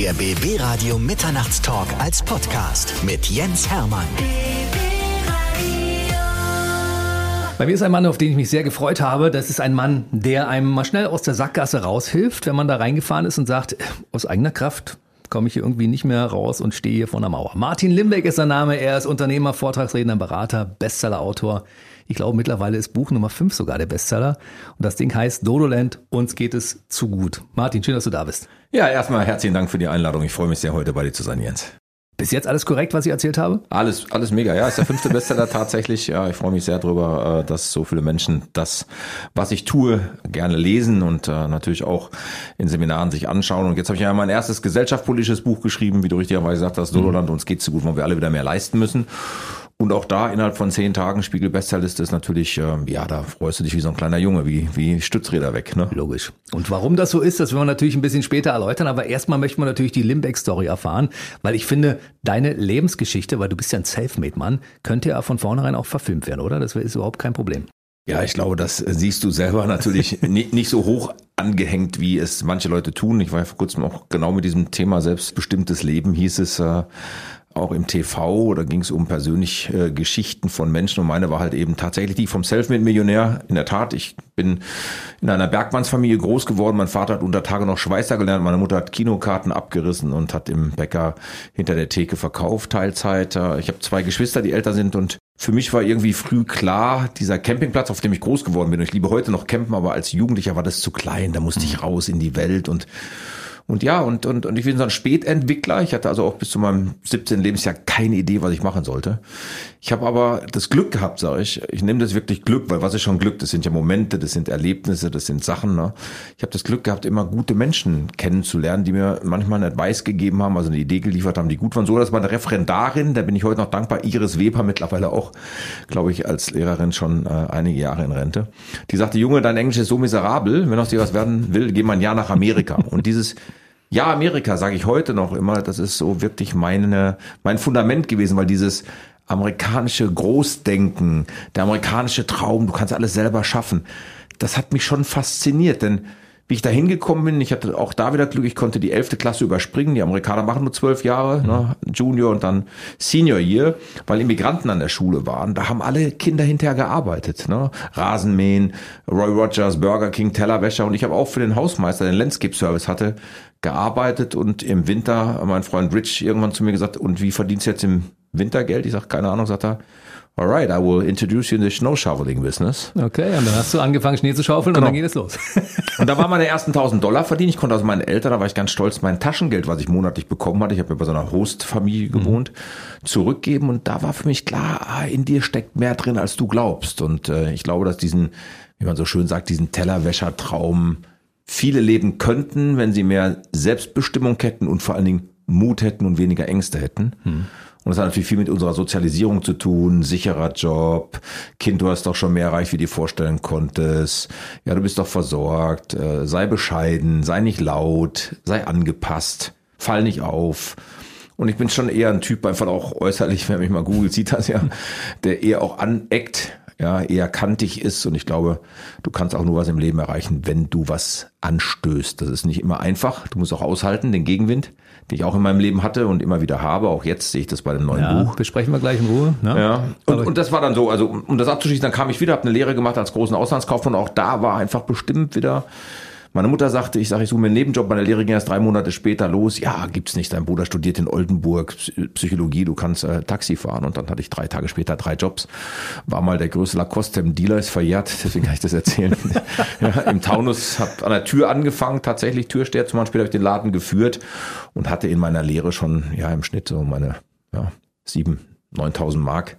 Der BB Radio Mitternachtstalk als Podcast mit Jens Hermann. Bei mir ist ein Mann, auf den ich mich sehr gefreut habe. Das ist ein Mann, der einem mal schnell aus der Sackgasse raushilft, wenn man da reingefahren ist und sagt, aus eigener Kraft komme ich hier irgendwie nicht mehr raus und stehe hier vor der Mauer. Martin Limbeck ist sein Name. Er ist Unternehmer, Vortragsredner, Berater, Bestsellerautor. Ich glaube, mittlerweile ist Buch Nummer 5 sogar der Bestseller. Und das Ding heißt Dodoland, uns geht es zu gut. Martin, schön, dass du da bist. Ja, erstmal herzlichen Dank für die Einladung. Ich freue mich sehr, heute bei dir zu sein, Jens. Bis jetzt alles korrekt, was ich erzählt habe? Alles, alles mega. Ja, ist der fünfte Bestseller tatsächlich. Ja, ich freue mich sehr darüber, äh, dass so viele Menschen das, was ich tue, gerne lesen und äh, natürlich auch in Seminaren sich anschauen. Und jetzt habe ich ja mein erstes gesellschaftspolitisches Buch geschrieben, wie du richtigerweise gesagt hast, Sololand, uns geht zu gut, weil wir alle wieder mehr leisten müssen. Und auch da innerhalb von zehn Tagen Spiegel Bestsellerliste ist natürlich, äh, ja, da freust du dich wie so ein kleiner Junge, wie, wie Stützräder weg. Ne? Logisch. Und warum das so ist, das werden wir natürlich ein bisschen später erläutern. Aber erstmal möchten wir natürlich die Limbeck-Story erfahren, weil ich finde, deine Lebensgeschichte, weil du bist ja ein Selfmade-Mann, könnte ja von vornherein auch verfilmt werden, oder? Das ist überhaupt kein Problem. Ja, ich glaube, das siehst du selber natürlich nicht, nicht so hoch angehängt, wie es manche Leute tun. Ich war ja vor kurzem auch genau mit diesem Thema selbstbestimmtes Leben, hieß es, äh, auch im TV, da ging es um persönliche äh, Geschichten von Menschen und meine war halt eben tatsächlich die vom Selfmade-Millionär. In der Tat, ich bin in einer Bergmannsfamilie groß geworden. Mein Vater hat unter Tage noch Schweißer gelernt, meine Mutter hat Kinokarten abgerissen und hat im Bäcker hinter der Theke verkauft, Teilzeit. Ich habe zwei Geschwister, die älter sind und für mich war irgendwie früh klar, dieser Campingplatz, auf dem ich groß geworden bin, und ich liebe heute noch campen, aber als Jugendlicher war das zu klein, da musste ich raus in die Welt und und ja, und, und, und ich bin so ein Spätentwickler. Ich hatte also auch bis zu meinem 17. Lebensjahr keine Idee, was ich machen sollte. Ich habe aber das Glück gehabt, sage ich. Ich nehme das wirklich Glück, weil was ist schon Glück? Das sind ja Momente, das sind Erlebnisse, das sind Sachen. Ne? Ich habe das Glück gehabt, immer gute Menschen kennenzulernen, die mir manchmal einen Advice gegeben haben, also eine Idee geliefert haben, die gut waren. So, dass meine Referendarin, da bin ich heute noch dankbar, Iris Weber, mittlerweile auch, glaube ich, als Lehrerin schon äh, einige Jahre in Rente. Die sagte, Junge, dein Englisch ist so miserabel, wenn aus dir was werden will, geh mal ein Jahr nach Amerika. Und dieses ja, Amerika, sage ich heute noch immer, das ist so wirklich meine, mein Fundament gewesen, weil dieses amerikanische Großdenken, der amerikanische Traum, du kannst alles selber schaffen, das hat mich schon fasziniert, denn wie ich da hingekommen bin, ich hatte auch da wieder Glück, ich konnte die elfte Klasse überspringen. Die Amerikaner machen nur zwölf Jahre, mhm. ne, Junior und dann Senior Year, weil Immigranten an der Schule waren. Da haben alle Kinder hinterher gearbeitet. Ne? Rasenmähen, Roy Rogers, Burger King, Tellerwäscher und ich habe auch für den Hausmeister, den Landscape Service hatte, gearbeitet und im Winter, mein Freund Rich irgendwann zu mir gesagt, und wie verdienst du jetzt im Winter Geld? Ich sag, keine Ahnung, sagt er, alright, I will introduce you in the snow shoveling business. Okay, und dann hast du angefangen Schnee zu schaufeln genau. und dann geht es los. und da waren meine ersten 1000 Dollar verdient. Ich konnte also meinen Eltern, da war ich ganz stolz, mein Taschengeld, was ich monatlich bekommen hatte, ich habe ja bei so einer Hostfamilie mhm. gewohnt, mhm. zurückgeben und da war für mich klar, ah, in dir steckt mehr drin, als du glaubst. Und äh, ich glaube, dass diesen, wie man so schön sagt, diesen Tellerwäschertraum viele leben könnten, wenn sie mehr Selbstbestimmung hätten und vor allen Dingen Mut hätten und weniger Ängste hätten. Hm. Und das hat natürlich viel mit unserer Sozialisierung zu tun, sicherer Job, Kind, du hast doch schon mehr erreicht, wie du dir vorstellen konntest, ja, du bist doch versorgt, äh, sei bescheiden, sei nicht laut, sei angepasst, fall nicht auf. Und ich bin schon eher ein Typ, einfach auch äußerlich, wenn mich mal googelt, sieht das ja, der eher auch aneckt, ja, eher kantig ist. Und ich glaube, du kannst auch nur was im Leben erreichen, wenn du was anstößt. Das ist nicht immer einfach. Du musst auch aushalten, den Gegenwind, den ich auch in meinem Leben hatte und immer wieder habe. Auch jetzt sehe ich das bei dem neuen ja, Buch. Besprechen wir gleich in Ruhe. Ne? Ja. Und, und das war dann so, also um das abzuschließen, dann kam ich wieder, habe eine Lehre gemacht als großen Auslandskaufmann. Auch da war einfach bestimmt wieder meine Mutter sagte, ich sage, ich suche mir einen Nebenjob. Meine Lehre ging erst drei Monate später los. Ja, gibt's nicht. Dein Bruder studiert in Oldenburg Psychologie. Du kannst äh, Taxi fahren. Und dann hatte ich drei Tage später drei Jobs. War mal der größte Lacoste-Dealer, ist verjährt. Deswegen kann ich das erzählen. ja, Im Taunus, habe an der Tür angefangen. Tatsächlich Türsteher. Zum Beispiel habe ich den Laden geführt und hatte in meiner Lehre schon, ja, im Schnitt so meine, ja, sieben, 9000 Mark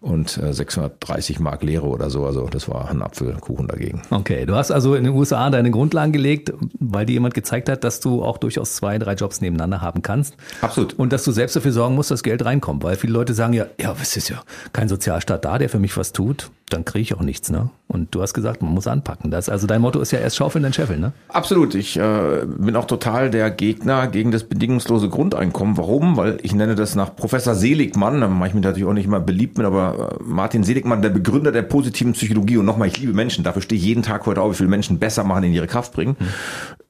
und 630 äh, Mark Lehre oder so. Also das war ein Apfelkuchen dagegen. Okay, du hast also in den USA deine Grundlagen gelegt, weil dir jemand gezeigt hat, dass du auch durchaus zwei, drei Jobs nebeneinander haben kannst. Absolut. Und dass du selbst dafür sorgen musst, dass Geld reinkommt. Weil viele Leute sagen ja, ja, es ist ja kein Sozialstaat da, der für mich was tut dann kriege ich auch nichts, ne? Und du hast gesagt, man muss anpacken. Das, also dein Motto ist ja erst schaufeln, dann scheffeln, ne? Absolut. Ich äh, bin auch total der Gegner gegen das bedingungslose Grundeinkommen. Warum? Weil ich nenne das nach Professor Seligmann, da mache ich mich natürlich auch nicht immer beliebt mit, aber äh, Martin Seligmann, der Begründer der positiven Psychologie. Und nochmal, ich liebe Menschen. Dafür stehe ich jeden Tag heute auf, wie viele Menschen besser machen, in ihre Kraft bringen. Hm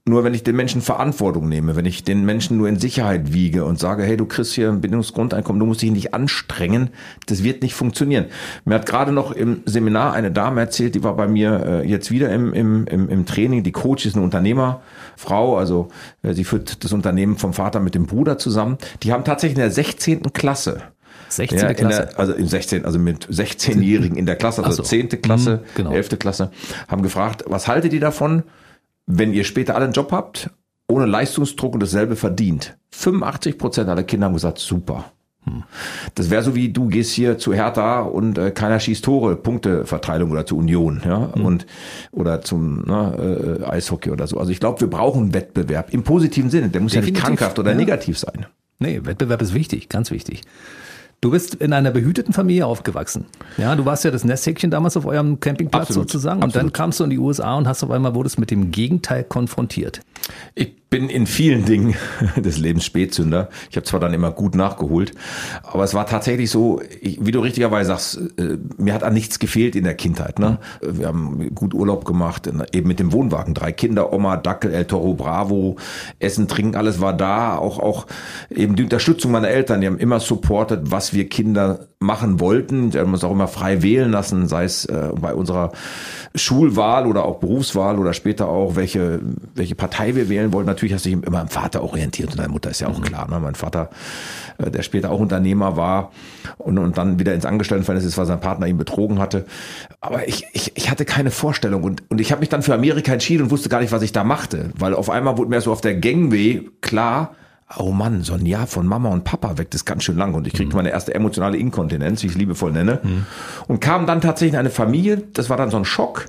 nur wenn ich den Menschen Verantwortung nehme, wenn ich den Menschen nur in Sicherheit wiege und sage, hey, du kriegst hier ein Bindungsgrundeinkommen, du musst dich nicht anstrengen, das wird nicht funktionieren. Mir hat gerade noch im Seminar eine Dame erzählt, die war bei mir äh, jetzt wieder im, im, im, im Training, die Coach ist eine Unternehmerfrau, also äh, sie führt das Unternehmen vom Vater mit dem Bruder zusammen. Die haben tatsächlich in der 16. Klasse 16. Ja, Klasse? Der, also im 16, also mit 16-Jährigen in der Klasse, also so. 10. Klasse, mhm, genau. 11. Klasse, haben gefragt, was haltet ihr davon, wenn ihr später alle einen Job habt, ohne Leistungsdruck und dasselbe verdient? 85 Prozent aller Kinder haben gesagt, super. Hm. Das wäre so wie du gehst hier zu Hertha und äh, keiner schießt Tore, Punkteverteilung oder zu Union, ja, mhm. und oder zum ne, äh, Eishockey oder so. Also ich glaube, wir brauchen Wettbewerb im positiven Sinne. Der muss Definitiv. ja nicht krankhaft oder ja. negativ sein. Nee, Wettbewerb ist wichtig, ganz wichtig. Du bist in einer behüteten Familie aufgewachsen. Ja, du warst ja das Nesthäkchen damals auf eurem Campingplatz Absolut. sozusagen. Und Absolut. dann kamst du in die USA und hast auf einmal wurdest mit dem Gegenteil konfrontiert. Ich bin in vielen Dingen des Lebens Spätzünder. Ich habe zwar dann immer gut nachgeholt, aber es war tatsächlich so, wie du richtigerweise sagst, äh, mir hat an nichts gefehlt in der Kindheit. Ne? Wir haben gut Urlaub gemacht, eben mit dem Wohnwagen. Drei Kinder, Oma, Dackel, El Toro, Bravo, Essen, Trinken, alles war da. Auch, auch eben die Unterstützung meiner Eltern, die haben immer supportet, was wir Kinder machen wollten. Die haben uns auch immer frei wählen lassen, sei es äh, bei unserer Schulwahl oder auch Berufswahl oder später auch, welche, welche Partei wir wählen wollten. Natürlich hast du dich immer am Vater orientiert und deine Mutter ist ja auch mhm. klar. Ne? Mein Vater, äh, der später auch Unternehmer war und, und dann wieder ins Angestelltenverhältnis ist, weil sein Partner ihn betrogen hatte. Aber ich, ich, ich hatte keine Vorstellung und, und ich habe mich dann für Amerika entschieden und wusste gar nicht, was ich da machte, weil auf einmal wurde mir so auf der Gangway klar, oh Mann, so ein Jahr von Mama und Papa weg, das ist ganz schön lang. Und ich kriegte mhm. meine erste emotionale Inkontinenz, wie ich es liebevoll nenne. Mhm. Und kam dann tatsächlich in eine Familie, das war dann so ein Schock.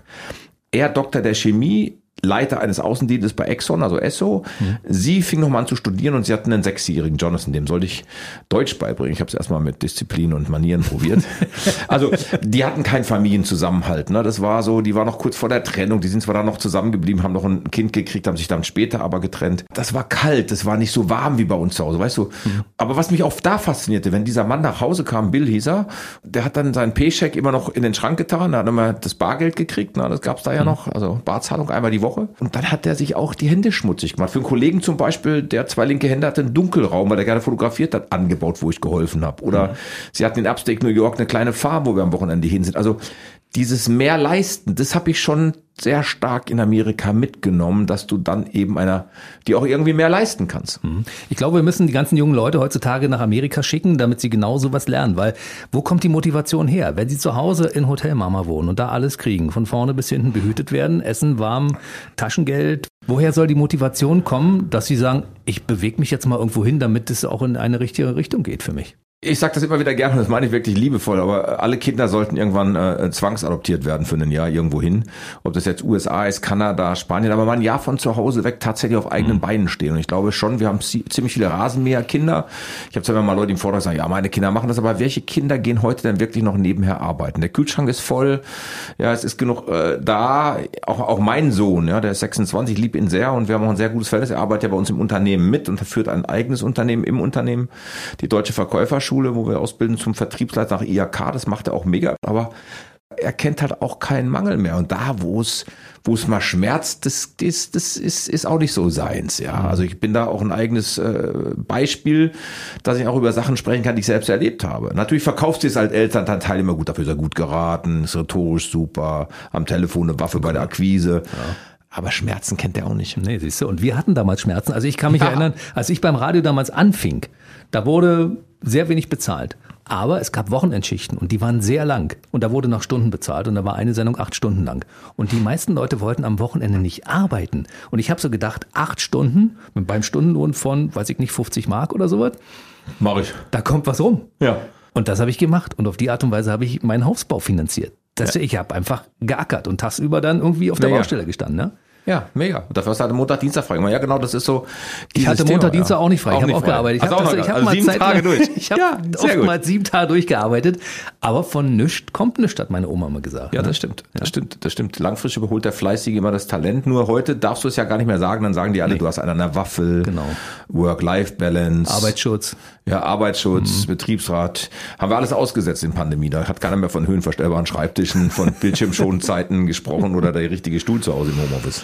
Er Doktor der Chemie, Leiter eines Außendienstes bei Exxon, also Esso. Mhm. Sie fing nochmal an zu studieren und sie hatten einen sechsjährigen Jonathan, dem sollte ich Deutsch beibringen. Ich habe es erstmal mit Disziplin und Manieren probiert. also die hatten keinen Familienzusammenhalt. Ne? Das war so, die war noch kurz vor der Trennung, die sind zwar dann noch zusammengeblieben, haben noch ein Kind gekriegt, haben sich dann später aber getrennt. Das war kalt, das war nicht so warm wie bei uns zu Hause, weißt du. Mhm. Aber was mich auch da faszinierte, wenn dieser Mann nach Hause kam, Bill hieß er, der hat dann seinen Paycheck immer noch in den Schrank getan, da hat er immer das Bargeld gekriegt, na, das gab's da ja mhm. noch, also Barzahlung einmal die Woche Woche. Und dann hat er sich auch die Hände schmutzig gemacht. Für einen Kollegen zum Beispiel, der zwei linke Hände hatte, einen Dunkelraum, weil er gerne fotografiert hat, angebaut, wo ich geholfen habe. Oder mhm. sie hatten in Upstate New York eine kleine Farm, wo wir am Wochenende hin sind. Also dieses mehr leisten, das habe ich schon sehr stark in Amerika mitgenommen, dass du dann eben einer, die auch irgendwie mehr leisten kannst. Mhm. Ich glaube, wir müssen die ganzen jungen Leute heutzutage nach Amerika schicken, damit sie genau sowas lernen, weil wo kommt die Motivation her? Wenn sie zu Hause in Hotelmama wohnen und da alles kriegen, von vorne bis hinten behütet werden, Essen, warm, Taschengeld, woher soll die Motivation kommen, dass sie sagen, ich bewege mich jetzt mal irgendwo hin, damit es auch in eine richtige Richtung geht für mich? Ich sage das immer wieder gerne, das meine ich wirklich liebevoll, aber alle Kinder sollten irgendwann äh, zwangsadoptiert werden für ein Jahr irgendwo hin. Ob das jetzt USA ist, Kanada, Spanien, aber mal ein Jahr von zu Hause weg tatsächlich auf eigenen mhm. Beinen stehen. Und ich glaube schon, wir haben ziemlich viele Rasenmäher-Kinder. Ich habe zwar mal Leute im Vortrag gesagt, ja, meine Kinder machen das, aber welche Kinder gehen heute denn wirklich noch nebenher arbeiten? Der Kühlschrank ist voll, ja, es ist genug äh, da. Auch, auch mein Sohn, ja, der ist 26, lieb ihn sehr und wir haben auch ein sehr gutes Verhältnis. Er arbeitet ja bei uns im Unternehmen mit und führt ein eigenes Unternehmen im Unternehmen, die Deutsche Verkäufer Schule, wo wir ausbilden zum Vertriebsleiter nach IAK. Das macht er auch mega. Aber er kennt halt auch keinen Mangel mehr. Und da, wo es, wo es mal schmerzt, das, das, das ist, ist auch nicht so seins. Ja, mhm. also ich bin da auch ein eigenes äh, Beispiel, dass ich auch über Sachen sprechen kann, die ich selbst erlebt habe. Natürlich verkaufst du es als Elternteil immer gut, dafür ist er gut geraten, ist rhetorisch super, am Telefon eine Waffe bei der Akquise. Ja. Aber Schmerzen kennt er auch nicht. Nee, siehst du. Und wir hatten damals Schmerzen. Also ich kann mich ja. erinnern, als ich beim Radio damals anfing, da wurde sehr wenig bezahlt. Aber es gab Wochenendschichten und die waren sehr lang. Und da wurde nach Stunden bezahlt und da war eine Sendung acht Stunden lang. Und die meisten Leute wollten am Wochenende nicht arbeiten. Und ich habe so gedacht, acht Stunden beim Stundenlohn von, weiß ich nicht, 50 Mark oder sowas. Mach ich. Da kommt was rum. Ja. Und das habe ich gemacht. Und auf die Art und Weise habe ich meinen Hausbau finanziert. Das, ja. Ich habe einfach geackert und tagsüber dann irgendwie auf der ja, Baustelle gestanden. Ne? Ja, mega. Und dafür hast du halt Montag, Dienstag frei. Ja, genau, das ist so. Ich hatte Montag, Thema, Dienstag ja. auch nicht frei. Auch ich habe auch gearbeitet. Ich habe also hab also mal sieben Zeit Tage durch. Ich habe ja, oftmals sieben Tage durchgearbeitet. Aber von nichts kommt nichts, hat meine Oma mal gesagt. Ja, ne? das stimmt. Das ja. stimmt. Das stimmt. Langfristig überholt der Fleißige immer das Talent. Nur heute darfst du es ja gar nicht mehr sagen. Dann sagen die alle, nee. du hast einen an der Waffel. Genau. Work-Life-Balance. Arbeitsschutz. Ja, Arbeitsschutz, mhm. Betriebsrat. Haben wir alles ausgesetzt in Pandemie. Da hat keiner mehr von höhenverstellbaren Schreibtischen, von Bildschirmschonzeiten gesprochen oder der richtige Stuhl zu Hause im Homeoffice.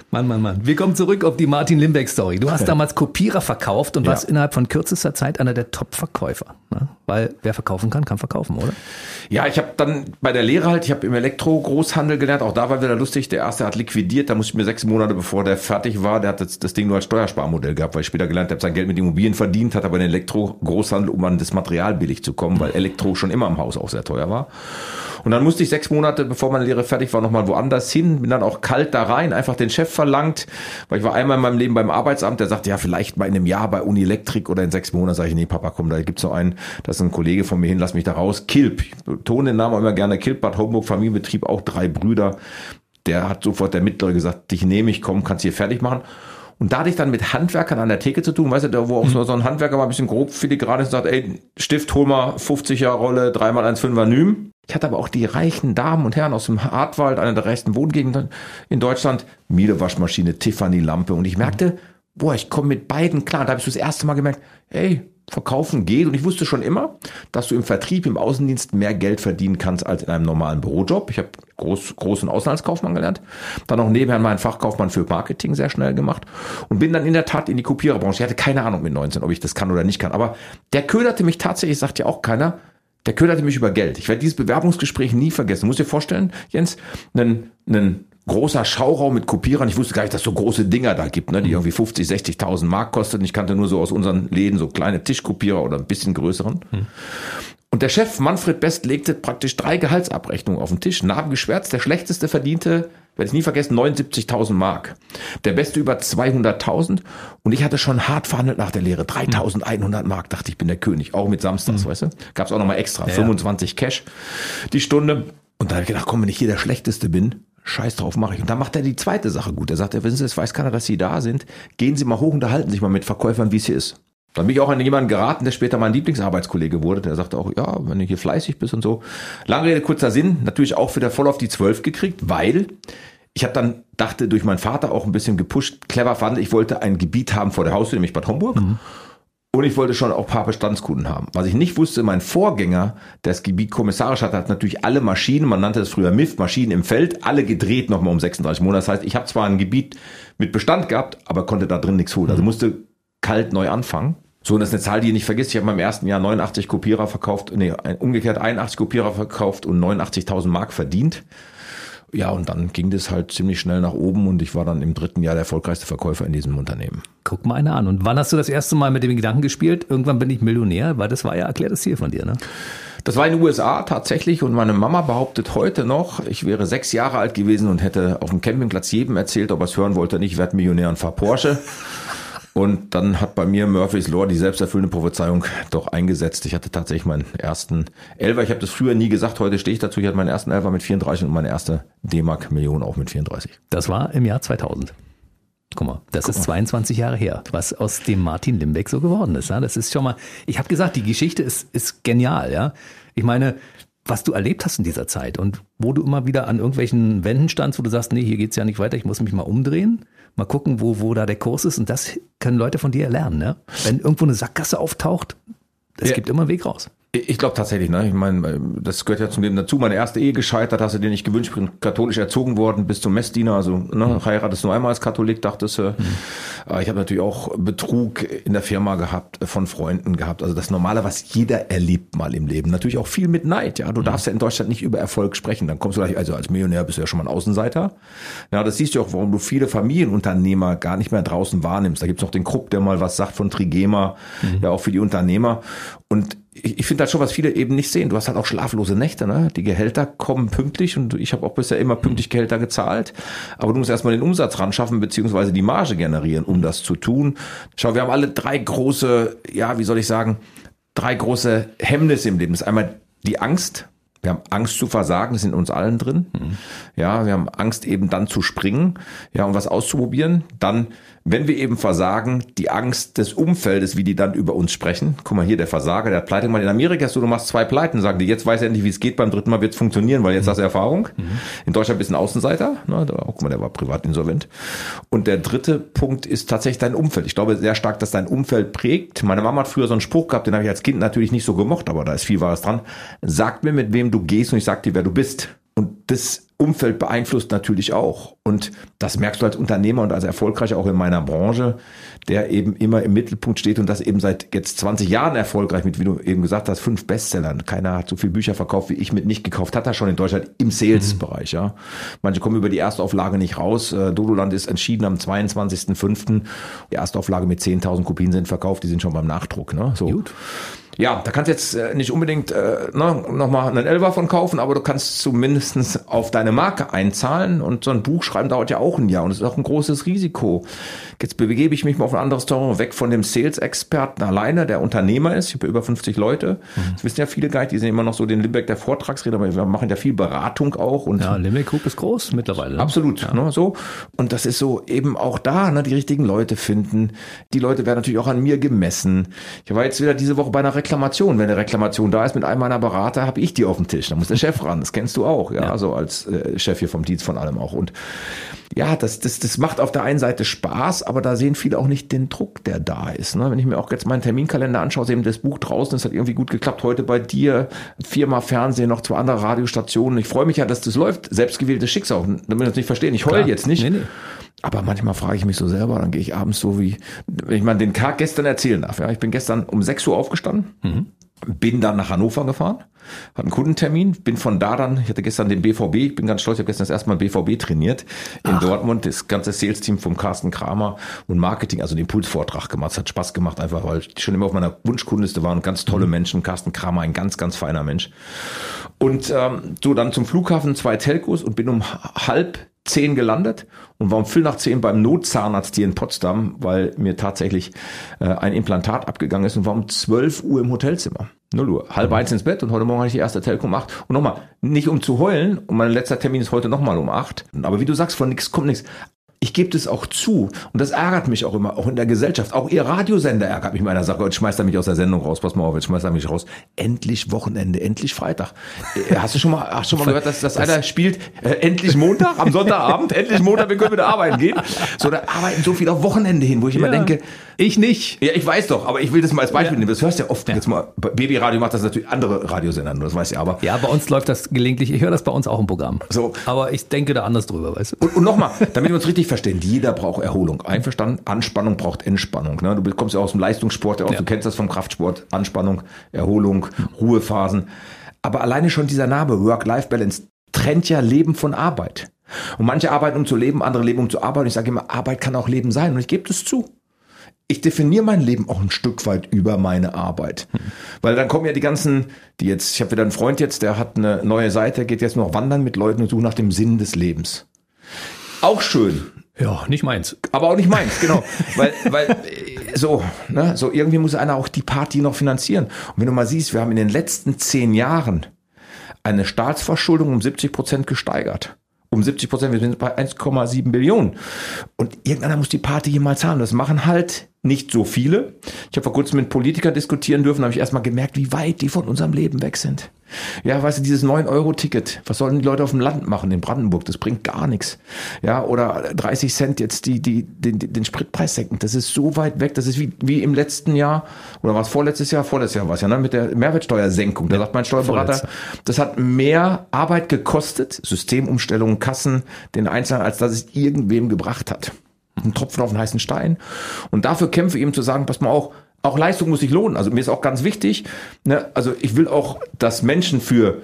Mann, Mann, Mann. Wir kommen zurück auf die Martin Limbeck-Story. Du hast damals Kopierer verkauft und Ja. warst innerhalb von kürzester Zeit einer der Top-Verkäufer. Ne? Weil wer verkaufen kann, kann verkaufen, oder? Ja, ich habe dann bei der Lehre halt, ich habe im Elektro-Großhandel gelernt, auch da war wieder lustig, der erste hat liquidiert, da musste ich mir sechs Monate bevor der fertig war, der hat das, das Ding nur als Steuersparmodell gehabt, weil ich später gelernt habe, sein Geld mit Immobilien verdient, hat aber den Elektro-Großhandel, um an das Material billig zu kommen, weil Elektro schon immer im Haus auch sehr teuer war. Und dann musste ich sechs Monate, bevor meine Lehre fertig war, nochmal woanders hin, bin dann auch kalt da rein, einfach den Chef verlangt, weil ich war einmal in meinem Leben beim Arbeitsamt, der sagte, ja, vielleicht mal in einem Jahr bei Unielektrik oder in sechs Monaten, sage ich, nee, Papa, komm, da gibt's noch einen, das ist ein Kollege von mir hin, lass mich da raus, Kilp, ich betone den Namen immer gerne, Kilp, Bad Homburg, Familienbetrieb, auch drei Brüder, der hat sofort der Mittlere gesagt, dich nehme ich, komm, kannst hier fertig machen. Und da hatte ich dann mit Handwerkern an der Theke zu tun, weißt du, da wo auch so so ein Handwerker mal ein bisschen grob filigran ist und sagt, ey, Stift, hol mal 50er Rolle, 3x1,5er Nym. Ich hatte aber auch die reichen Damen und Herren aus dem Hartwald, einer der reichsten Wohngegenden in Deutschland, Miele-Waschmaschine, Tiffany-Lampe und ich merkte, boah, ich komme mit beiden klar. Da habe ich das erste Mal gemerkt, ey, verkaufen geht. Und ich wusste schon immer, dass du im Vertrieb, im Außendienst mehr Geld verdienen kannst als in einem normalen Bürojob. Ich habe groß, großen Auslandskaufmann gelernt. Dann auch nebenher meinen Fachkaufmann für Marketing sehr schnell gemacht und bin dann in der Tat in die Kopiererbranche. Ich hatte keine Ahnung mit 19, ob ich das kann oder nicht kann. Aber der köderte mich tatsächlich, sagt ja auch keiner, der köderte mich über Geld. Ich werde dieses Bewerbungsgespräch nie vergessen. Du musst dir vorstellen, Jens, einen, einen großer Schauraum mit Kopierern. Ich wusste gar nicht, dass es so große Dinger da gibt, ne, die irgendwie 50, 60.000 Mark kosten. Ich kannte nur so aus unseren Läden so kleine Tischkopierer oder ein bisschen größeren. Und der Chef Manfred Best legte praktisch drei Gehaltsabrechnungen auf den Tisch. Narbengeschwärzt, der schlechteste verdiente, werde ich nie vergessen, 79.000 Mark. Der beste über 200.000. Und ich hatte schon hart verhandelt nach der Lehre. 3.100 Mark, dachte ich, bin der König. Auch mit Samstags, weißt du? Gab's auch nochmal extra. 25 Cash die Stunde. Und da habe ich gedacht, komm, wenn ich hier der Schlechteste bin, scheiß drauf, mache ich. Und dann macht er die zweite Sache gut. Er sagt, ja, wissen Sie, es weiß keiner, dass Sie da sind. Gehen Sie mal hoch, unterhalten sich mal mit Verkäufern, wie es hier ist. Dann bin ich auch an jemanden geraten, der später mein Lieblingsarbeitskollege wurde. Der sagte auch, ja, wenn du hier fleißig bist und so. Lange Rede, kurzer Sinn. Natürlich auch wieder voll auf die Zwölf gekriegt, weil ich habe dann, dachte, durch meinen Vater auch ein bisschen gepusht, clever fand, ich wollte ein Gebiet haben vor der Haustür, nämlich Bad Homburg. Und ich wollte schon auch ein paar Bestandskunden haben. Was ich nicht wusste, mein Vorgänger, der das Gebiet kommissarisch hatte, hat natürlich alle Maschinen, man nannte es früher MIF, Maschinen im Feld, alle gedreht nochmal um 36 Monate. Das heißt, ich habe zwar ein Gebiet mit Bestand gehabt, aber konnte da drin nichts holen. Also musste kalt neu anfangen. So, und das ist eine Zahl, die ihr nicht vergisst. Ich habe in meinem ersten Jahr 89 Kopierer verkauft, nee, umgekehrt 81 Kopierer verkauft und 89.000 Mark verdient. Ja, und dann ging das halt ziemlich schnell nach oben und ich war dann im dritten Jahr der erfolgreichste Verkäufer in diesem Unternehmen. Guck mal einer an. Und wann hast du das erste Mal mit dem Gedanken gespielt, irgendwann bin ich Millionär? Weil das war ja erklärtes Ziel von dir, ne? Das war in den USA tatsächlich und meine Mama behauptet heute noch, ich wäre sechs Jahre alt gewesen und hätte auf dem Campingplatz jedem erzählt, ob er es hören wollte, nicht, ich werde Millionär und fahr Porsche. Und dann hat bei mir Murphy's Law die selbsterfüllende Prophezeiung doch eingesetzt. Ich hatte tatsächlich meinen ersten Elfer. Ich habe das früher nie gesagt, heute stehe ich dazu. Ich hatte meinen ersten Elfer mit 34 und meine erste D-Mark-Million auch mit 34. Das war im Jahr 2000. Guck mal, das ist 22 Jahre her, was aus dem Martin Limbeck so geworden ist. Ja? Das ist schon mal, ich habe gesagt, die Geschichte ist, ist genial. Ja, Ich meine, was du erlebt hast in dieser Zeit und wo du immer wieder an irgendwelchen Wänden standst, wo du sagst, nee, hier geht's ja nicht weiter, ich muss mich mal umdrehen, mal gucken, wo, wo da der Kurs ist und das können Leute von dir lernen. Ne? Wenn irgendwo eine Sackgasse auftaucht, es Ja. gibt immer einen Weg raus. Ich glaube tatsächlich, ne? Ich meine, das gehört ja zum Leben dazu. Meine erste Ehe gescheitert, hast du dir nicht gewünscht, bin katholisch erzogen worden, bis zum Messdiener, also ne, heiratest nur einmal als Katholik, dachtest du. Äh, Ich habe natürlich auch Betrug in der Firma gehabt, von Freunden gehabt. Also das Normale, was jeder erlebt mal im Leben. Natürlich auch viel mit Neid, ja. Du darfst ja in Deutschland nicht über Erfolg sprechen. Dann kommst du gleich, also als Millionär bist du ja schon mal ein Außenseiter. Ja, das siehst du auch, warum du viele Familienunternehmer gar nicht mehr draußen wahrnimmst. Da gibt's noch den Krupp, der mal was sagt von Trigema, ja auch für die Unternehmer. Und ich, ich finde halt schon, was viele eben nicht sehen. Du hast halt auch schlaflose Nächte, ne? Die Gehälter kommen pünktlich und ich habe auch bisher immer pünktlich Gehälter gezahlt. Aber du musst erstmal den Umsatz ran schaffen, beziehungsweise die Marge generieren, um das zu tun. Schau, wir haben alle drei große, ja, wie soll ich sagen, drei große Hemmnisse im Leben. Das ist einmal die Angst. Wir haben Angst zu versagen, das ist in uns allen drin. Ja, wir haben Angst eben dann zu springen, ja, und was auszuprobieren. Dann, wenn wir eben versagen, die Angst des Umfeldes, wie die dann über uns sprechen. Guck mal hier, der Versager, der hat Pleite gemacht. In Amerika ist so, du machst zwei Pleiten, sagen die, jetzt weiß er endlich, wie es geht, beim dritten Mal wird es funktionieren, weil jetzt hast du Erfahrung. In Deutschland bist du ein Außenseiter, ne, da, guck mal, der war privat insolvent. Und der dritte Punkt ist tatsächlich dein Umfeld. Ich glaube sehr stark, dass dein Umfeld prägt. Meine Mama hat früher so einen Spruch gehabt, den habe ich als Kind natürlich nicht so gemocht, aber da ist viel Wahres dran. Sag mir, mit wem du gehst und ich sag dir, wer du bist. Und das Umfeld beeinflusst natürlich auch. Und das merkst du als Unternehmer und als Erfolgreicher auch in meiner Branche, der eben immer im Mittelpunkt steht und das eben seit jetzt 20 Jahren erfolgreich mit, wie du eben gesagt hast, fünf Bestsellern. Keiner hat so viele Bücher verkauft wie ich mit nicht gekauft, hat er schon in Deutschland im Sales-Bereich, ja. Manche kommen über die Erstauflage nicht raus. Äh, Dodoland ist entschieden am 22.05. Die Erstauflage mit 10.000 Kopien sind verkauft, die sind schon beim Nachdruck, ne? So. Gut ja, da kannst du jetzt äh, nicht unbedingt äh, ne, nochmal einen Elfer von kaufen, aber du kannst zumindestens auf deine Marke einzahlen und so ein Buch schreiben dauert ja auch ein Jahr und es ist auch ein großes Risiko. Jetzt begebe ich mich mal auf ein anderes Terrain, weg von dem Sales-Experten alleine, der Unternehmer ist. Ich habe über 50 Leute. Mhm. Das wissen ja viele gar nicht, die sind immer noch so den Limbeck der Vortragsredner, aber wir machen ja viel Beratung auch. Und ja, Limbeck Group ist groß mittlerweile. Ne? Absolut, ja. ne, so. Und das ist so eben auch da, ne, die richtigen Leute finden. Die Leute werden natürlich auch an mir gemessen. Ich war jetzt wieder diese Woche bei einer Reklamation. Wenn eine Reklamation da ist mit einem meiner Berater, habe ich die auf dem Tisch. Da muss der Chef ran. Das kennst du auch, ja, ja. so als äh, Chef hier vom Dienst von allem auch. Und ja, das, das, das macht auf der einen Seite Spaß, aber da sehen viele auch nicht den Druck, der da ist. Ne? Wenn ich mir auch jetzt meinen Terminkalender anschaue, eben das Buch draußen, das hat irgendwie gut geklappt. Heute bei dir, viermal Fernsehen, noch zwei andere Radiostationen. Ich freue mich ja, dass das läuft. Selbstgewähltes Schicksal. Damit das nicht verstehen. Ich heul jetzt nicht. Nee, nee. Aber manchmal frage ich mich so selber, dann gehe ich abends so wie, wenn ich mal den Tag gestern erzählen darf. Ja, ich bin gestern um 6 Uhr aufgestanden. Mhm bin dann nach Hannover gefahren, hatte einen Kundentermin, bin von da dann, ich hatte gestern den BVB, ich bin ganz stolz, ich habe gestern das erste Mal BVB trainiert in Ach. Dortmund, das ganze Sales-Team vom Carsten Kramer und Marketing, also den Impulsvortrag gemacht, es hat Spaß gemacht einfach, weil die schon immer auf meiner Wunschkundenliste waren und ganz tolle mhm. Menschen, Carsten Kramer, ein ganz, ganz feiner Mensch. Und ähm, so dann zum Flughafen, zwei Telcos und bin um halb zehn gelandet und war um Viertel nach zehn beim Notzahnarzt hier in Potsdam, weil mir tatsächlich äh, ein Implantat abgegangen ist und war um zwölf Uhr im Hotelzimmer. Null Uhr. Halb eins ins Bett und heute Morgen hatte ich die erste Telco um acht. Und nochmal, nicht um zu heulen, und mein letzter Termin ist heute nochmal um acht. Aber wie du sagst, von nichts kommt nichts ich gebe das auch zu. Und das ärgert mich auch immer, auch in der Gesellschaft. Auch ihr Radiosender ärgert mich in meiner Sache. Jetzt schmeißt er mich aus der Sendung raus. Pass mal auf, jetzt schmeißt er mich raus. Endlich Wochenende, endlich Freitag. Äh, hast du schon mal, hast schon mal gehört, dass, dass das einer spielt, äh, endlich Montag am Sonntagabend, endlich Montag, wir können wieder arbeiten gehen. So, da arbeiten so viele auf Wochenende hin, wo ich immer ja. denke, ich nicht. Ja, ich weiß doch, aber ich will das mal als Beispiel ja. nehmen. Das hörst du ja oft ja. jetzt mal. Babyradio macht das natürlich andere Radiosender, das weiß ich aber. Ja, bei uns läuft das gelegentlich. Ich höre das bei uns auch im Programm. So. Aber ich denke da anders drüber, weißt du. Und, und nochmal, damit wir uns richtig verstehen, jeder braucht Erholung. Einverstanden? Anspannung braucht Entspannung. Ne? Du kommst ja aus dem Leistungssport, auch, ja. du kennst das vom Kraftsport. Anspannung, Erholung, Ruhephasen. Aber alleine schon dieser Name, Work-Life-Balance, trennt ja Leben von Arbeit. Und manche arbeiten, um zu leben, andere leben, um zu arbeiten. Ich sage immer, Arbeit kann auch Leben sein. Und ich gebe das zu. Ich definiere mein Leben auch ein Stück weit über meine Arbeit. Hm. Weil dann kommen ja die ganzen, die jetzt, ich habe wieder einen Freund jetzt, der hat eine neue Seite, geht jetzt noch wandern mit Leuten und sucht nach dem Sinn des Lebens. Auch schön. Ja, nicht meins. Aber auch nicht meins, genau. weil, weil so, ne, so irgendwie muss einer auch die Party noch finanzieren. Und wenn du mal siehst, wir haben in den letzten zehn Jahren eine Staatsverschuldung um 70 Prozent gesteigert. Um 70 Prozent, wir sind bei 1,7 Billionen. Und irgendeiner muss die Party jemals haben. Das machen halt nicht so viele. Ich habe vor kurzem mit Politikern diskutieren dürfen, habe ich erstmal gemerkt, wie weit die von unserem Leben weg sind. Ja, weißt du, dieses 9-Euro-Ticket, was sollen die Leute auf dem Land machen in Brandenburg? Das bringt gar nichts. Ja, oder 30 Cent jetzt die, die, den, den Spritpreis senken. Das ist so weit weg. Das ist wie, wie im letzten Jahr, oder was vorletztes Jahr? Vorletztes Jahr war es ja, ne? Mit der Mehrwertsteuersenkung. Da sagt mein Steuerberater, Vorletzte. das hat mehr Arbeit gekostet, Systemumstellungen, Kassen, den Einzelnen, als dass es irgendwem gebracht hat ein Tropfen auf den heißen Stein. Und dafür kämpfe ich eben zu sagen, pass mal auch, auch Leistung muss sich lohnen. Also mir ist auch ganz wichtig, ne, also ich will auch, dass Menschen für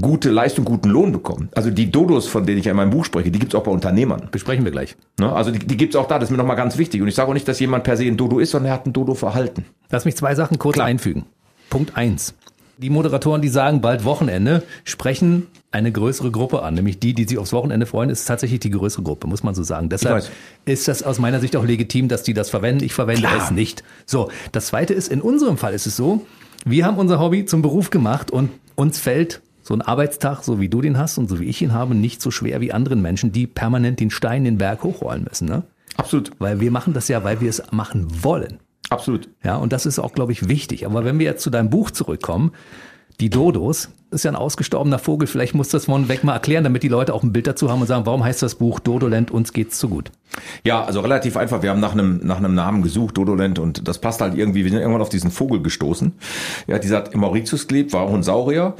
gute Leistung, guten Lohn bekommen. Also die Dodos, von denen ich ja in meinem Buch spreche, die gibt's auch bei Unternehmern. Besprechen wir gleich. Ne? Also die, die gibt's auch da, das ist mir nochmal ganz wichtig. Und ich sage auch nicht, dass jemand per se ein Dodo ist, sondern er hat ein Dodo-Verhalten. Lass mich zwei Sachen kurz Klar. einfügen. Punkt eins. Die Moderatoren, die sagen bald Wochenende, sprechen eine größere Gruppe an, nämlich die, die sich aufs Wochenende freuen, ist tatsächlich die größere Gruppe, muss man so sagen. Deshalb ist das aus meiner Sicht auch legitim, dass die das verwenden. Ich verwende Klar. es nicht. So, das zweite ist, in unserem Fall ist es so, wir haben unser Hobby zum Beruf gemacht und uns fällt so ein Arbeitstag, so wie du den hast und so wie ich ihn habe, nicht so schwer wie anderen Menschen, die permanent den Stein den Berg hochrollen müssen. Ne? Absolut. Weil wir machen das ja, weil wir es machen wollen. Absolut. Ja, und das ist auch, glaube ich, wichtig. Aber wenn wir jetzt zu deinem Buch zurückkommen, die Dodos, ist ja ein ausgestorbener Vogel. Vielleicht muss das von weg mal erklären, damit die Leute auch ein Bild dazu haben und sagen, warum heißt das Buch Dodoland, uns geht's zu gut? Ja, also relativ einfach. Wir haben nach einem, nach einem Namen gesucht, Dodoland, und das passt halt irgendwie. Wir sind irgendwann auf diesen Vogel gestoßen. Ja, dieser Mauritius gelebt, war auch ein Saurier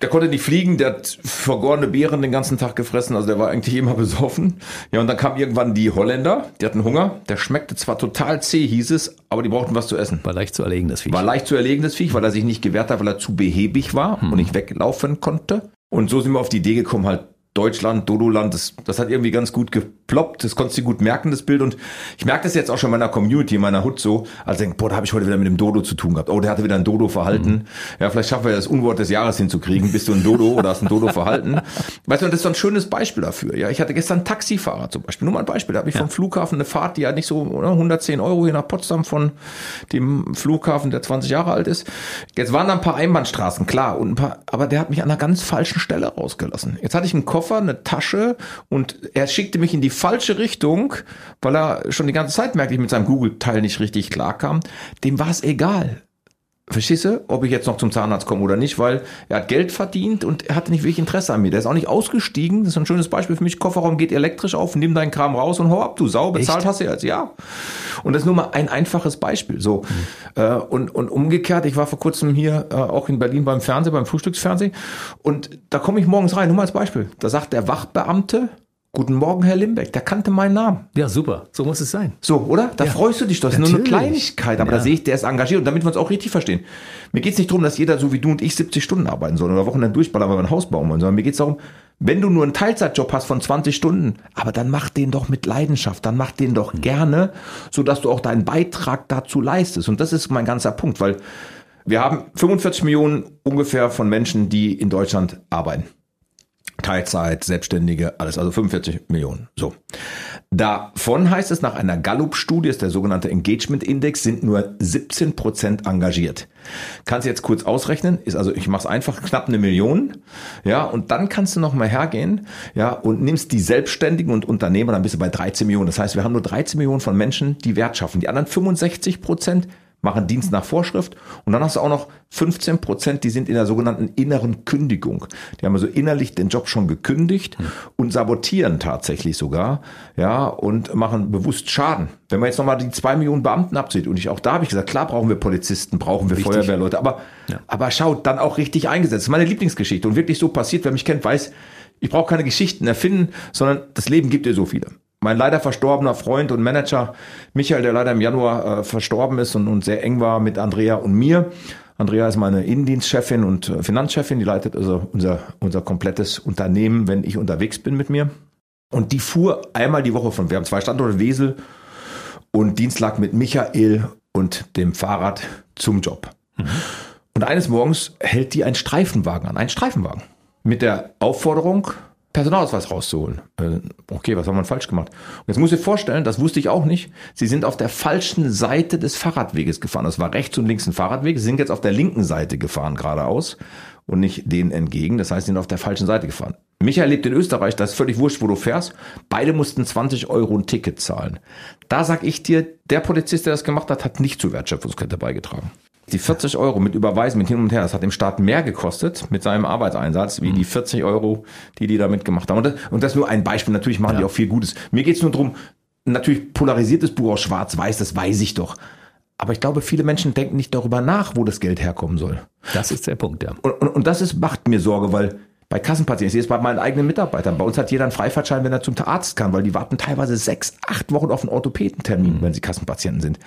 der konnte nicht fliegen, der hat vergorene Beeren den ganzen Tag gefressen, also der war eigentlich immer besoffen. Ja, und dann kamen irgendwann die Holländer, die hatten Hunger, der schmeckte zwar total zäh, hieß es, aber die brauchten was zu essen. War leicht zu erlegen, das Viech. War leicht zu erlegen, das Viech, weil er sich nicht gewehrt hat, weil er zu behäbig war hm. und nicht weglaufen konnte. Und so sind wir auf die Idee gekommen, halt Deutschland, Dodoland, das, das hat irgendwie ganz gut geploppt, das konntest du gut merken, das Bild. Und ich merke das jetzt auch schon in meiner Community, in meiner Hut so, also denk, boah, da habe ich heute wieder mit dem Dodo zu tun gehabt. Oh, der hatte wieder ein Dodo-Verhalten. Mhm. Ja, vielleicht schaffen wir das Unwort des Jahres hinzukriegen. Bist du ein Dodo oder hast ein Dodo-Verhalten? Weißt du, das ist so ein schönes Beispiel dafür. Ja, ich hatte gestern Taxifahrer zum Beispiel. Nur mal ein Beispiel. Da habe ich ja. vom Flughafen eine Fahrt, die hat nicht so oder, 110 Euro hier nach Potsdam von dem Flughafen, der 20 Jahre alt ist. Jetzt waren da ein paar Einbahnstraßen, klar, und ein paar, aber der hat mich an einer ganz falschen Stelle rausgelassen. Jetzt hatte ich einen Koffer, eine Tasche und er schickte mich in die falsche Richtung, weil er schon die ganze Zeit merkte, ich mit seinem Google-Teil nicht richtig klarkam. Dem war es egal. Verstehst du, ob ich jetzt noch zum Zahnarzt komme oder nicht, weil er hat Geld verdient und er hatte nicht wirklich Interesse an mir. Der ist auch nicht ausgestiegen. Das ist ein schönes Beispiel für mich. Kofferraum geht elektrisch auf, nimm deinen Kram raus und hau ab, du Sau, bezahlt Echt? hast du jetzt, ja. Und das ist nur mal ein einfaches Beispiel. So. Mhm. Äh, und, und umgekehrt, ich war vor kurzem hier äh, auch in Berlin beim Fernsehen, beim Frühstücksfernsehen. Und da komme ich morgens rein, nur mal als Beispiel. Da sagt der Wachbeamte, Guten Morgen, Herr Limbeck. Der kannte meinen Namen. Ja, super. So muss es sein. So, oder? Da ja. freust du dich. Das ist nur eine Kleinigkeit. Aber ja. da sehe ich, der ist engagiert. Und damit wir uns auch richtig verstehen. Mir geht es nicht darum, dass jeder so wie du und ich 70 Stunden arbeiten soll oder Wochenende durchballern, weil wir ein Haus bauen wollen, sondern mir geht es darum, wenn du nur einen Teilzeitjob hast von 20 Stunden, aber dann mach den doch mit Leidenschaft, dann mach den doch gerne, so dass du auch deinen Beitrag dazu leistest. Und das ist mein ganzer Punkt, weil wir haben 45 Millionen ungefähr von Menschen, die in Deutschland arbeiten. Teilzeit, Selbstständige, alles, also 45 Millionen. So. Davon heißt es nach einer Gallup-Studie, ist der sogenannte Engagement-Index, sind nur 17 Prozent engagiert. Kannst du jetzt kurz ausrechnen, ist also, ich mache es einfach, knapp eine Million, ja, und dann kannst du noch mal hergehen, ja, und nimmst die Selbstständigen und Unternehmer, dann bist du bei 13 Millionen. Das heißt, wir haben nur 13 Millionen von Menschen, die Wert schaffen. Die anderen 65 Prozent machen Dienst nach Vorschrift und dann hast du auch noch 15 Prozent, die sind in der sogenannten inneren Kündigung. Die haben also innerlich den Job schon gekündigt hm. und sabotieren tatsächlich sogar, ja, und machen bewusst Schaden. Wenn man jetzt nochmal die zwei Millionen Beamten abzieht und ich auch da habe ich gesagt, klar brauchen wir Polizisten, brauchen wir Richtig. Feuerwehrleute, aber, ja. aber schaut, dann auch richtig eingesetzt. Das ist meine Lieblingsgeschichte und wirklich so passiert, wer mich kennt, weiß, ich brauche keine Geschichten erfinden, sondern das Leben gibt dir so viele mein leider verstorbener Freund und Manager Michael, der leider im Januar äh, verstorben ist und, und sehr eng war mit Andrea und mir. Andrea ist meine Innendienstchefin und äh, Finanzchefin, die leitet also unser, unser komplettes Unternehmen, wenn ich unterwegs bin mit mir. Und die fuhr einmal die Woche von, wir haben zwei Standorte, Wesel und Dienst lag mit Michael und dem Fahrrad zum Job. Mhm. Und eines Morgens hält die einen Streifenwagen an, einen Streifenwagen. Mit der Aufforderung, Personalausweis rauszuholen. Äh, okay, was haben wir falsch gemacht? Und jetzt muss ich vorstellen, das wusste ich auch nicht. Sie sind auf der falschen Seite des Fahrradweges gefahren. Das war rechts und links ein Fahrradweg. Sie sind jetzt auf der linken Seite gefahren geradeaus und nicht denen entgegen. Das heißt, sie sind auf der falschen Seite gefahren. Michael lebt in Österreich, da ist völlig wurscht, wo du fährst. Beide mussten 20 Euro ein Ticket zahlen. Da sag ich dir, der Polizist, der das gemacht hat, hat nicht zur Wertschöpfungskette beigetragen. Die 40 Euro mit Überweisen, mit hin und her, das hat dem Staat mehr gekostet mit seinem Arbeitseinsatz, wie mhm. die 40 Euro, die die damit gemacht haben. Und das, und das ist nur ein Beispiel. Natürlich machen ja. die auch viel Gutes. Mir geht's nur drum. natürlich polarisiertes Buch aus Schwarz-Weiß, das weiß ich doch. Aber ich glaube, viele Menschen denken nicht darüber nach, wo das Geld herkommen soll. Das ist der Punkt, ja. Und, und, und das ist, macht mir Sorge, weil bei Kassenpatienten, ich sehe es bei meinen eigenen Mitarbeitern. Bei uns hat jeder einen Freifahrtschein, wenn er zum Arzt kann, weil die warten teilweise sechs, acht Wochen auf einen Orthopädentermin, wenn sie Kassenpatienten sind.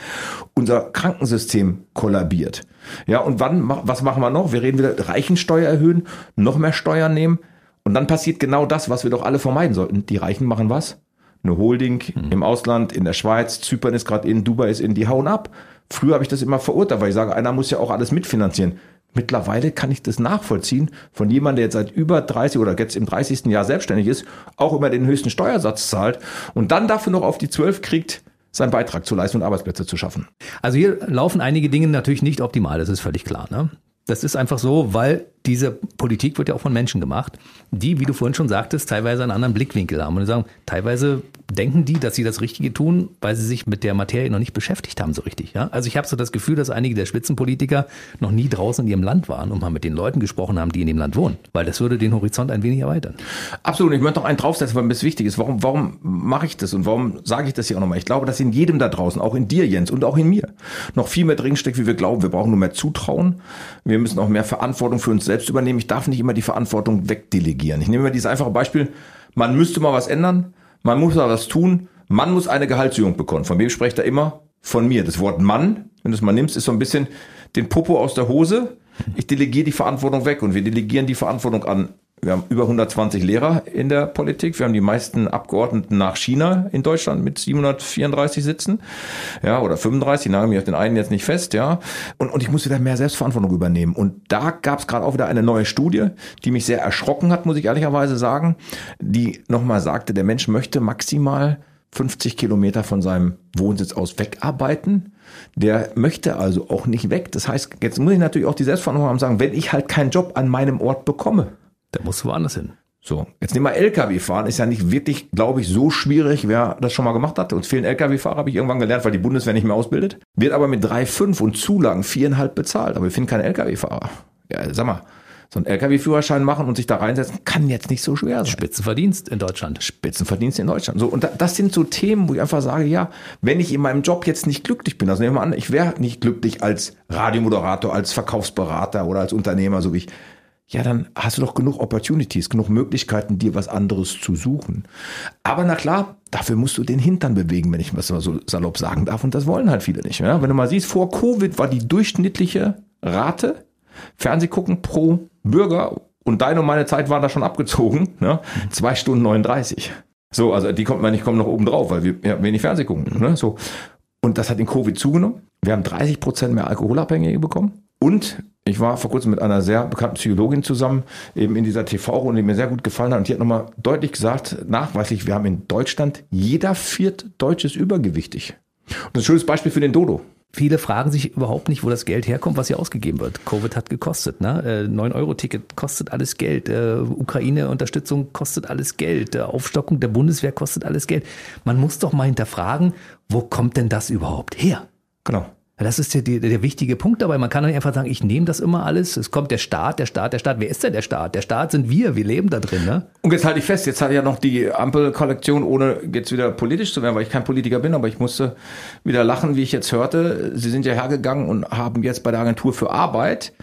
Unser Krankensystem kollabiert. Ja, und wann, was machen wir noch? Wir reden wieder Reichensteuer erhöhen, noch mehr Steuern nehmen. Und dann passiert genau das, was wir doch alle vermeiden sollten. Die Reichen machen was? Eine Holding mhm. im Ausland, in der Schweiz, Zypern ist gerade in, Dubai ist in, die hauen ab. Früher habe ich das immer verurteilt, weil ich sage, einer muss ja auch alles mitfinanzieren. Mittlerweile kann ich das nachvollziehen von jemandem, der jetzt seit über 30 oder jetzt im 30. Jahr selbstständig ist, auch immer den höchsten Steuersatz zahlt und dann dafür noch auf die 12 kriegt, seinen Beitrag zu leisten und Arbeitsplätze zu schaffen. Also hier laufen einige Dinge natürlich nicht optimal, das ist völlig klar. Ne? Das ist einfach so, weil diese Politik wird ja auch von Menschen gemacht, die, wie du vorhin schon sagtest, teilweise einen anderen Blickwinkel haben. Und sagen, teilweise denken die, dass sie das Richtige tun, weil sie sich mit der Materie noch nicht beschäftigt haben so richtig. Ja? Also ich habe so das Gefühl, dass einige der Spitzenpolitiker noch nie draußen in ihrem Land waren und mal mit den Leuten gesprochen haben, die in dem Land wohnen. Weil das würde den Horizont ein wenig erweitern. Absolut. Ich möchte noch einen draufsetzen, weil mir das wichtig ist. Warum, warum mache ich das und warum sage ich das hier auch nochmal? Ich glaube, dass in jedem da draußen, auch in dir, Jens, und auch in mir, noch viel mehr drin steckt, wie wir glauben. Wir brauchen nur mehr Zutrauen. Wir müssen auch mehr Verantwortung für uns selbst selbst übernehmen. Ich darf nicht immer die Verantwortung wegdelegieren. Ich nehme mal dieses einfache Beispiel. Man müsste mal was ändern. Man muss mal was tun. Man muss eine Gehaltserhöhung bekommen. Von wem spricht er immer? Von mir. Das Wort Mann, wenn du es mal nimmst, ist so ein bisschen den Popo aus der Hose. Ich delegiere die Verantwortung weg und wir delegieren die Verantwortung an wir haben über 120 Lehrer in der Politik. Wir haben die meisten Abgeordneten nach China in Deutschland mit 734 Sitzen. Ja, oder 35, nagel mich auf den einen jetzt nicht fest, ja. Und, und ich muss wieder mehr Selbstverantwortung übernehmen. Und da gab es gerade auch wieder eine neue Studie, die mich sehr erschrocken hat, muss ich ehrlicherweise sagen, die nochmal sagte, der Mensch möchte maximal 50 Kilometer von seinem Wohnsitz aus wegarbeiten. Der möchte also auch nicht weg. Das heißt, jetzt muss ich natürlich auch die Selbstverantwortung haben sagen, wenn ich halt keinen Job an meinem Ort bekomme, der muss woanders hin. So, jetzt nehmen wir LKW fahren, ist ja nicht wirklich, glaube ich, so schwierig, wer das schon mal gemacht hat. Uns fehlen LKW-Fahrer, habe ich irgendwann gelernt, weil die Bundeswehr nicht mehr ausbildet. Wird aber mit 3,5 und Zulagen viereinhalb bezahlt, aber wir finden keine LKW-Fahrer. Ja, sag mal, so einen LKW-Führerschein machen und sich da reinsetzen, kann jetzt nicht so schwer sein. Spitzenverdienst in Deutschland. Spitzenverdienst in Deutschland. So, und das sind so Themen, wo ich einfach sage, ja, wenn ich in meinem Job jetzt nicht glücklich bin, also nehmen wir an, ich wäre nicht glücklich als Radiomoderator, als Verkaufsberater oder als Unternehmer, so wie ich ja, dann hast du doch genug Opportunities, genug Möglichkeiten, dir was anderes zu suchen. Aber na klar, dafür musst du den Hintern bewegen, wenn ich was so salopp sagen darf. Und das wollen halt viele nicht. Ja? Wenn du mal siehst, vor Covid war die durchschnittliche Rate Fernsehgucken pro Bürger und deine und meine Zeit waren da schon abgezogen. Ne? Zwei Stunden 39. So, also die kommt man nicht kommen noch oben drauf, weil wir ja, wenig Fernseh gucken. Ne? So. Und das hat in Covid zugenommen. Wir haben 30 Prozent mehr Alkoholabhängige bekommen. Und ich war vor kurzem mit einer sehr bekannten Psychologin zusammen, eben in dieser TV-Runde, die mir sehr gut gefallen hat. Und die hat nochmal deutlich gesagt, nachweislich, wir haben in Deutschland jeder viert Deutsches übergewichtig. Und ein schönes Beispiel für den Dodo. Viele fragen sich überhaupt nicht, wo das Geld herkommt, was hier ausgegeben wird. Covid hat gekostet, ne? 9-Euro-Ticket äh, kostet alles Geld. Äh, Ukraine-Unterstützung kostet alles Geld. Aufstockung der Bundeswehr kostet alles Geld. Man muss doch mal hinterfragen, wo kommt denn das überhaupt her? Genau. Das ist der, der, der wichtige Punkt dabei. Man kann nicht einfach sagen, ich nehme das immer alles. Es kommt der Staat, der Staat, der Staat. Wer ist denn der Staat? Der Staat sind wir. Wir leben da drin. Ne? Und jetzt halte ich fest, jetzt hatte ich ja noch die Ampelkollektion, ohne jetzt wieder politisch zu werden, weil ich kein Politiker bin, aber ich musste wieder lachen, wie ich jetzt hörte. Sie sind ja hergegangen und haben jetzt bei der Agentur für Arbeit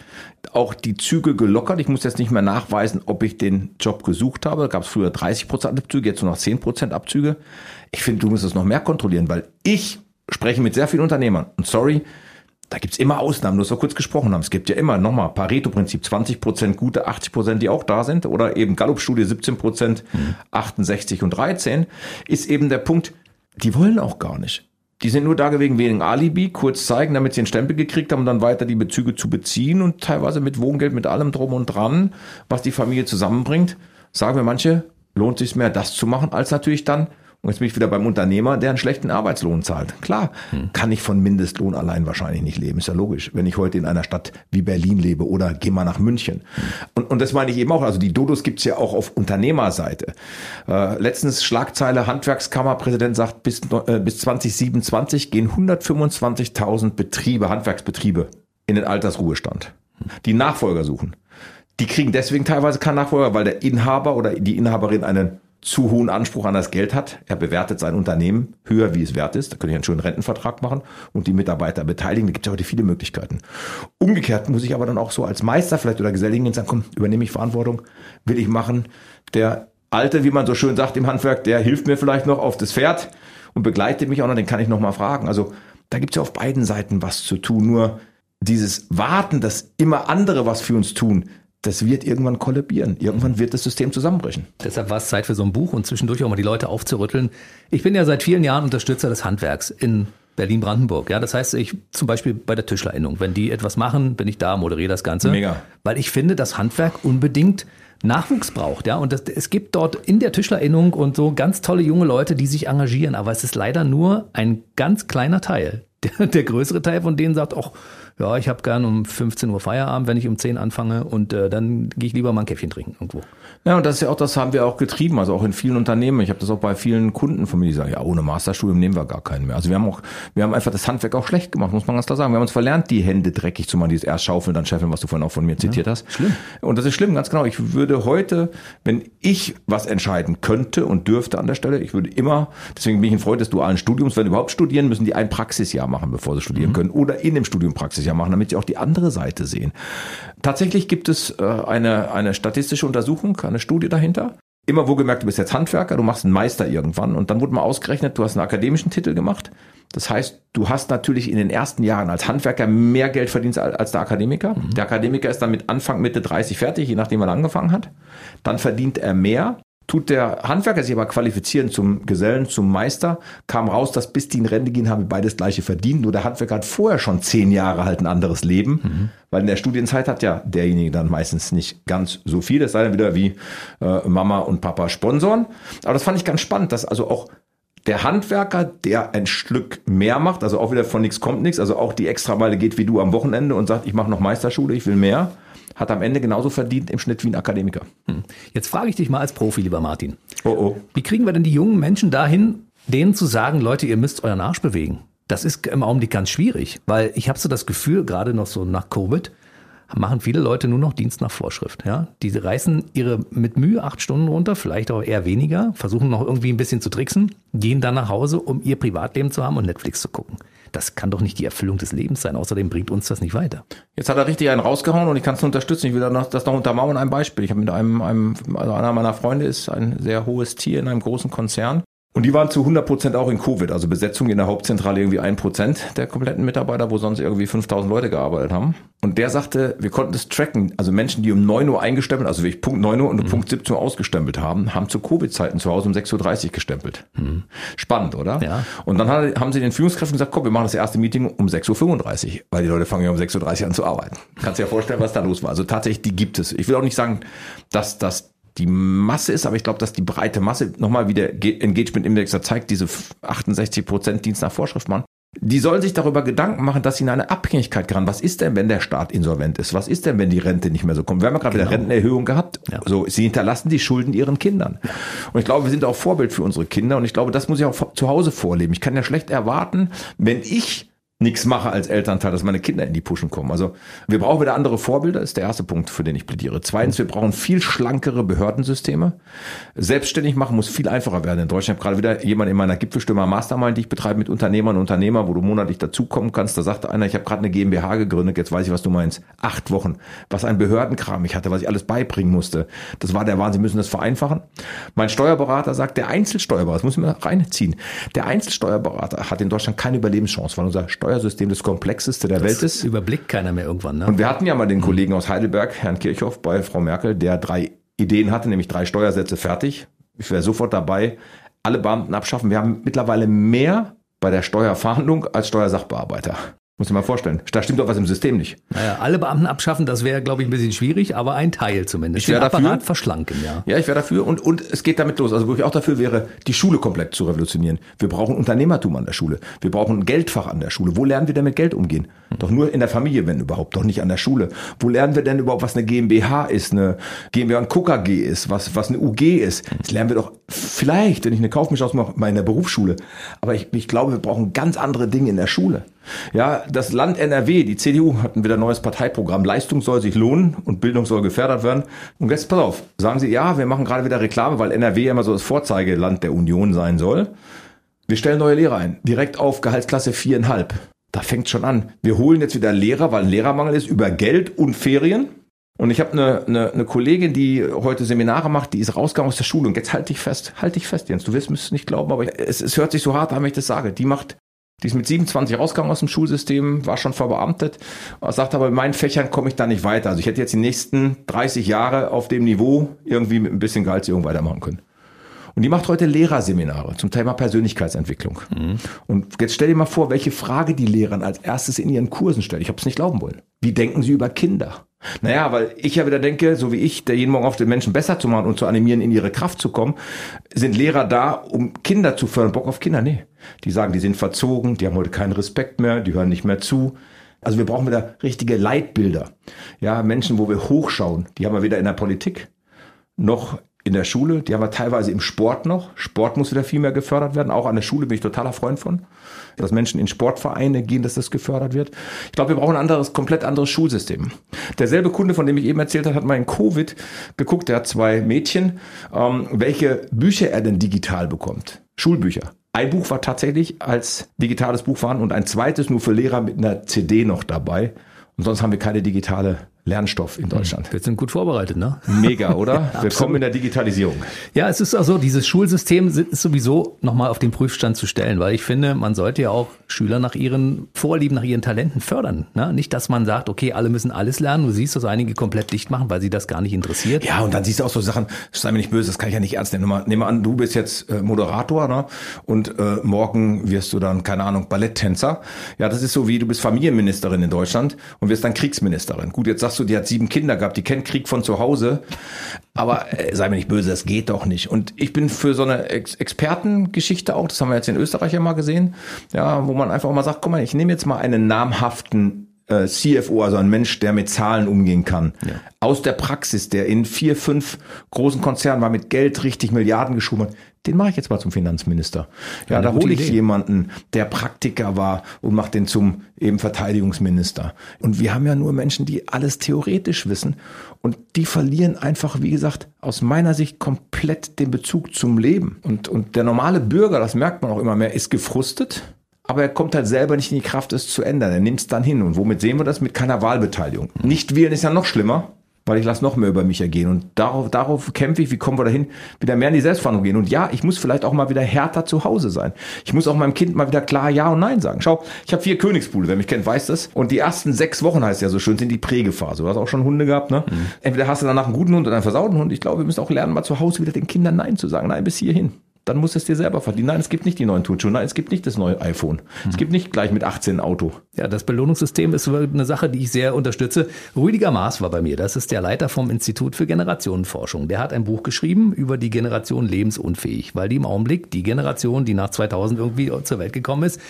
auch die Züge gelockert. Ich muss jetzt nicht mehr nachweisen, ob ich den Job gesucht habe. Da gab es früher 30 Prozent Abzüge, jetzt nur noch 10 Prozent Abzüge. Ich finde, du musst es noch mehr kontrollieren, weil ich spreche mit sehr vielen Unternehmern. Und sorry, da gibt's immer Ausnahmen, du hast doch kurz gesprochen haben. Es gibt ja immer, nochmal, Pareto-Prinzip, 20 Prozent gute, 80 Prozent, die auch da sind. Oder eben Gallup-Studie, 17 Prozent, mhm. 68 und 13, ist eben der Punkt, die wollen auch gar nicht. Die sind nur da gewesen wegen Alibi, kurz zeigen, damit sie einen Stempel gekriegt haben und dann weiter die Bezüge zu beziehen und teilweise mit Wohngeld, mit allem drum und dran, was die Familie zusammenbringt. Sagen wir manche, lohnt sich mehr, das zu machen, als natürlich dann und jetzt bin ich wieder beim Unternehmer, der einen schlechten Arbeitslohn zahlt. Klar, hm. kann ich von Mindestlohn allein wahrscheinlich nicht leben. Ist ja logisch. Wenn ich heute in einer Stadt wie Berlin lebe oder geh mal nach München. Hm. Und, und das meine ich eben auch. Also die Dodos gibt's ja auch auf Unternehmerseite. Äh, letztens Schlagzeile, Handwerkskammerpräsident sagt, bis, äh, bis 2027 gehen 125.000 Betriebe, Handwerksbetriebe in den Altersruhestand. Die Nachfolger suchen. Die kriegen deswegen teilweise keinen Nachfolger, weil der Inhaber oder die Inhaberin einen zu hohen Anspruch an das Geld hat. Er bewertet sein Unternehmen höher, wie es wert ist. Da könnte ich einen schönen Rentenvertrag machen und die Mitarbeiter beteiligen. Da gibt es ja heute viele Möglichkeiten. Umgekehrt muss ich aber dann auch so als Meister vielleicht oder Geselligen sagen, komm, übernehme ich Verantwortung, will ich machen. Der Alte, wie man so schön sagt im Handwerk, der hilft mir vielleicht noch auf das Pferd und begleitet mich auch noch, den kann ich noch mal fragen. Also da gibt es ja auf beiden Seiten was zu tun. Nur dieses Warten, dass immer andere was für uns tun, das wird irgendwann kollabieren. Irgendwann wird das System zusammenbrechen. Deshalb war es Zeit für so ein Buch und zwischendurch auch mal die Leute aufzurütteln. Ich bin ja seit vielen Jahren Unterstützer des Handwerks in Berlin-Brandenburg. Ja, das heißt, ich zum Beispiel bei der Tischlerinnung, wenn die etwas machen, bin ich da, moderiere das Ganze. Mega. Weil ich finde, dass Handwerk unbedingt Nachwuchs braucht, ja. Und das, es gibt dort in der Tischlerinnung und so ganz tolle junge Leute, die sich engagieren, aber es ist leider nur ein ganz kleiner Teil. Der, der größere Teil von denen sagt, auch ja, ich habe gern um 15 Uhr Feierabend, wenn ich um 10 anfange und äh, dann gehe ich lieber mal ein Käffchen trinken irgendwo. Ja, und das ist ja auch, das haben wir auch getrieben, also auch in vielen Unternehmen. Ich habe das auch bei vielen Kunden von mir, die sagen, ja, ohne Masterstudium nehmen wir gar keinen mehr. Also wir haben auch, wir haben einfach das Handwerk auch schlecht gemacht, muss man ganz klar sagen. Wir haben uns verlernt, die Hände dreckig zu machen, dieses erst schaufeln, dann scheffeln, was du vorhin auch von mir zitiert ja, hast. Schlimm. Und das ist schlimm, ganz genau. Ich würde heute, wenn ich was entscheiden könnte und dürfte an der Stelle, ich würde immer, deswegen bin ich ein Freund des dualen Studiums, wenn überhaupt studieren, müssen die ein Praxisjahr machen, bevor sie studieren mhm. können oder in dem Studium Praxisjahr machen, damit sie auch die andere Seite sehen. Tatsächlich gibt es äh, eine, eine statistische Untersuchung, eine Studie dahinter. Immer wo gemerkt, du bist jetzt Handwerker, du machst einen Meister irgendwann und dann wurde mal ausgerechnet, du hast einen akademischen Titel gemacht. Das heißt, du hast natürlich in den ersten Jahren als Handwerker mehr Geld verdient als der Akademiker. Mhm. Der Akademiker ist dann mit Anfang, Mitte 30 fertig, je nachdem, wann er angefangen hat. Dann verdient er mehr tut der Handwerker sich aber qualifizieren zum Gesellen, zum Meister, kam raus, dass bis die in Rente gehen, haben beides gleiche verdient. Nur der Handwerker hat vorher schon zehn Jahre halt ein anderes Leben, mhm. weil in der Studienzeit hat ja derjenige dann meistens nicht ganz so viel. Das sei dann wieder wie äh, Mama und Papa sponsoren. Aber das fand ich ganz spannend, dass also auch der Handwerker, der ein Stück mehr macht, also auch wieder von nichts kommt nichts, also auch die Extrameile geht wie du am Wochenende und sagt, ich mache noch Meisterschule, ich will mehr hat am Ende genauso verdient im Schnitt wie ein Akademiker. Hm. Jetzt frage ich dich mal als Profi, lieber Martin. Oh oh. Wie kriegen wir denn die jungen Menschen dahin, denen zu sagen, Leute, ihr müsst euren Arsch bewegen? Das ist im Augenblick ganz schwierig, weil ich habe so das Gefühl, gerade noch so nach Covid, machen viele Leute nur noch Dienst nach Vorschrift. Ja? Die reißen ihre mit Mühe acht Stunden runter, vielleicht auch eher weniger, versuchen noch irgendwie ein bisschen zu tricksen, gehen dann nach Hause, um ihr Privatleben zu haben und Netflix zu gucken. Das kann doch nicht die Erfüllung des Lebens sein. Außerdem bringt uns das nicht weiter. Jetzt hat er richtig einen rausgehauen und ich kann es unterstützen. Ich will das noch untermauern, ein Beispiel. Ich habe mit einem, einem, also einer meiner Freunde ist ein sehr hohes Tier in einem großen Konzern. Und die waren zu 100 Prozent auch in Covid, also Besetzung in der Hauptzentrale irgendwie ein Prozent der kompletten Mitarbeiter, wo sonst irgendwie 5000 Leute gearbeitet haben. Und der sagte, wir konnten das tracken, also Menschen, die um 9 Uhr eingestempelt, also wirklich Punkt 9 Uhr und mhm. Punkt 17 Uhr ausgestempelt haben, haben zu Covid-Zeiten zu Hause um 6.30 Uhr gestempelt. Mhm. Spannend, oder? Ja. Und dann haben sie den Führungskräften gesagt, komm, wir machen das erste Meeting um 6.35 Uhr, weil die Leute fangen ja um 6.30 Uhr an zu arbeiten. Kannst dir ja vorstellen, was da los war. Also tatsächlich, die gibt es. Ich will auch nicht sagen, dass das die Masse ist, aber ich glaube, dass die breite Masse, nochmal wie der Engagement Index da zeigt, diese 68 Prozent Dienst nach Vorschrift machen, die sollen sich darüber Gedanken machen, dass sie in eine Abhängigkeit geraten. Was ist denn, wenn der Staat insolvent ist? Was ist denn, wenn die Rente nicht mehr so kommt? Wir haben ja gerade genau. wieder Rentenerhöhung gehabt. Ja. So, sie hinterlassen die Schulden ihren Kindern. Und ich glaube, wir sind auch Vorbild für unsere Kinder. Und ich glaube, das muss ich auch zu Hause vorleben. Ich kann ja schlecht erwarten, wenn ich nichts mache als Elternteil, dass meine Kinder in die Puschen kommen. Also wir brauchen wieder andere Vorbilder, ist der erste Punkt, für den ich plädiere. Zweitens, wir brauchen viel schlankere Behördensysteme. Selbstständig machen muss viel einfacher werden in Deutschland. Ich habe gerade wieder jemand in meiner Gipfelstürmer Mastermind, die ich betreibe mit Unternehmern und Unternehmern, wo du monatlich dazukommen kannst. Da sagte einer, ich habe gerade eine GmbH gegründet, jetzt weiß ich, was du meinst. Acht Wochen. Was ein Behördenkram ich hatte, was ich alles beibringen musste. Das war der Wahnsinn, Sie müssen das vereinfachen. Mein Steuerberater sagt, der Einzelsteuerberater, das muss ich mir reinziehen, der Einzelsteuerberater hat in Deutschland keine Überlebenschance, weil unser Steuer Steuersystem das komplexeste der das Welt ist. Überblickt keiner mehr irgendwann. Ne? Und wir hatten ja mal den Kollegen aus Heidelberg, Herrn Kirchhoff, bei Frau Merkel, der drei Ideen hatte, nämlich drei Steuersätze fertig. Ich wäre sofort dabei, alle Beamten abschaffen. Wir haben mittlerweile mehr bei der Steuerfahndung als Steuersachbearbeiter. Muss ich mal vorstellen. Da stimmt doch was im System nicht. Naja, alle Beamten abschaffen, das wäre, glaube ich, ein bisschen schwierig, aber ein Teil zumindest. Ich wäre dafür. verschlanken, ja. Ja, ich wäre dafür und, und es geht damit los. Also wo ich auch dafür wäre, die Schule komplett zu revolutionieren. Wir brauchen Unternehmertum an der Schule. Wir brauchen ein Geldfach an der Schule. Wo lernen wir denn mit Geld umgehen? Doch nur in der Familie, wenn überhaupt, doch nicht an der Schule. Wo lernen wir denn überhaupt, was eine GmbH ist, eine GmbH und KKG ist, was, was eine UG ist? Das lernen wir doch vielleicht, wenn ich eine Kaufmischung mache, mal in der Berufsschule. Aber ich, ich glaube, wir brauchen ganz andere Dinge in der Schule. Ja, das Land NRW, die CDU hatten wieder ein neues Parteiprogramm. Leistung soll sich lohnen und Bildung soll gefördert werden. Und jetzt pass auf, sagen sie, ja, wir machen gerade wieder Reklame, weil NRW immer so das Vorzeigeland der Union sein soll. Wir stellen neue Lehrer ein, direkt auf Gehaltsklasse viereinhalb. Da fängt schon an. Wir holen jetzt wieder Lehrer, weil ein Lehrermangel ist, über Geld und Ferien. Und ich habe eine, eine, eine Kollegin, die heute Seminare macht, die ist rausgegangen aus der Schule. Und jetzt halt dich fest, halt dich fest, Jens. Du wirst es nicht glauben, aber es, es hört sich so hart an, wenn ich das sage. Die macht die ist mit 27 rausgegangen aus dem Schulsystem, war schon verbeamtet, sagt aber, in meinen Fächern komme ich da nicht weiter. Also ich hätte jetzt die nächsten 30 Jahre auf dem Niveau irgendwie mit ein bisschen Gehaltserhöhung weitermachen können. Und die macht heute Lehrerseminare zum Thema Persönlichkeitsentwicklung. Mhm. Und jetzt stell dir mal vor, welche Frage die Lehrern als erstes in ihren Kursen stellen. Ich habe es nicht glauben wollen. Wie denken sie über Kinder? Naja, weil ich ja wieder denke, so wie ich, der jeden Morgen auf den Menschen besser zu machen und zu animieren, in ihre Kraft zu kommen, sind Lehrer da, um Kinder zu fördern. Bock auf Kinder? Nee. Die sagen, die sind verzogen, die haben heute keinen Respekt mehr, die hören nicht mehr zu. Also wir brauchen wieder richtige Leitbilder. Ja, Menschen, wo wir hochschauen, die haben wir weder in der Politik noch in der Schule, die haben wir teilweise im Sport noch. Sport muss wieder viel mehr gefördert werden. Auch an der Schule bin ich totaler Freund von. Dass Menschen in Sportvereine gehen, dass das gefördert wird. Ich glaube, wir brauchen ein anderes, komplett anderes Schulsystem. Derselbe Kunde, von dem ich eben erzählt habe, hat mal in Covid geguckt, der hat zwei Mädchen, ähm, welche Bücher er denn digital bekommt. Schulbücher. Ein Buch war tatsächlich als digitales Buch vorhanden und ein zweites nur für Lehrer mit einer CD noch dabei. Und sonst haben wir keine digitale Lernstoff in Deutschland. Wir sind gut vorbereitet, ne? Mega, oder? Wir kommen in der Digitalisierung. Ja, es ist auch so, dieses Schulsystem ist sowieso nochmal auf den Prüfstand zu stellen, weil ich finde, man sollte ja auch Schüler nach ihren Vorlieben, nach ihren Talenten fördern. Ne? Nicht, dass man sagt, okay, alle müssen alles lernen. Du siehst, dass einige komplett dicht machen, weil sie das gar nicht interessiert. Ja, und dann siehst du auch so Sachen, sei mir nicht böse, das kann ich ja nicht ernst nehmen. Nimm mal, an, du bist jetzt äh, Moderator ne? und äh, morgen wirst du dann, keine Ahnung, Balletttänzer. Ja, das ist so wie, du bist Familienministerin in Deutschland und wirst dann Kriegsministerin. Gut, jetzt sagst du, die hat sieben Kinder gehabt, die kennt Krieg von zu Hause. Aber äh, sei mir nicht böse, das geht doch nicht. Und ich bin für so eine Ex Expertengeschichte auch, das haben wir jetzt in Österreich ja mal gesehen, ja, wo man einfach mal sagt, guck mal, ich nehme jetzt mal einen namhaften äh, CFO, also ein Mensch, der mit Zahlen umgehen kann. Ja. Aus der Praxis, der in vier, fünf großen Konzernen war, mit Geld richtig Milliarden geschoben hat, den mache ich jetzt mal zum Finanzminister. Ja, ja da hole ich Idee. jemanden, der Praktiker war und mache den zum eben Verteidigungsminister. Und wir haben ja nur Menschen, die alles theoretisch wissen und die verlieren einfach, wie gesagt, aus meiner Sicht komplett den Bezug zum Leben. Und, und der normale Bürger, das merkt man auch immer mehr, ist gefrustet aber er kommt halt selber nicht in die Kraft, es zu ändern. Er nimmt es dann hin. Und womit sehen wir das? Mit keiner Wahlbeteiligung. Nicht wählen ist ja noch schlimmer, weil ich lasse noch mehr über mich ergehen. Und darauf, darauf kämpfe ich, wie kommen wir dahin, wieder mehr in die Selbstverantwortung gehen. Und ja, ich muss vielleicht auch mal wieder härter zu Hause sein. Ich muss auch meinem Kind mal wieder klar Ja und Nein sagen. Schau, ich habe vier Königspule, wer mich kennt, weiß das. Und die ersten sechs Wochen heißt ja so schön, sind die Prägephase. Du hast auch schon Hunde gehabt, ne? Mhm. Entweder hast du danach einen guten Hund oder einen versauten Hund. Ich glaube, wir müssen auch lernen, mal zu Hause wieder den Kindern Nein zu sagen. Nein, bis hierhin dann musst du es dir selber verdienen. Nein, es gibt nicht die neuen Turnschuhe. Nein, es gibt nicht das neue iPhone. Mhm. Es gibt nicht gleich mit 18 ein Auto. Ja, das Belohnungssystem ist eine Sache, die ich sehr unterstütze. Rüdiger Maas war bei mir. Das ist der Leiter vom Institut für Generationenforschung. Der hat ein Buch geschrieben über die Generation lebensunfähig, weil die im Augenblick, die Generation, die nach 2000 irgendwie zur Welt gekommen ist,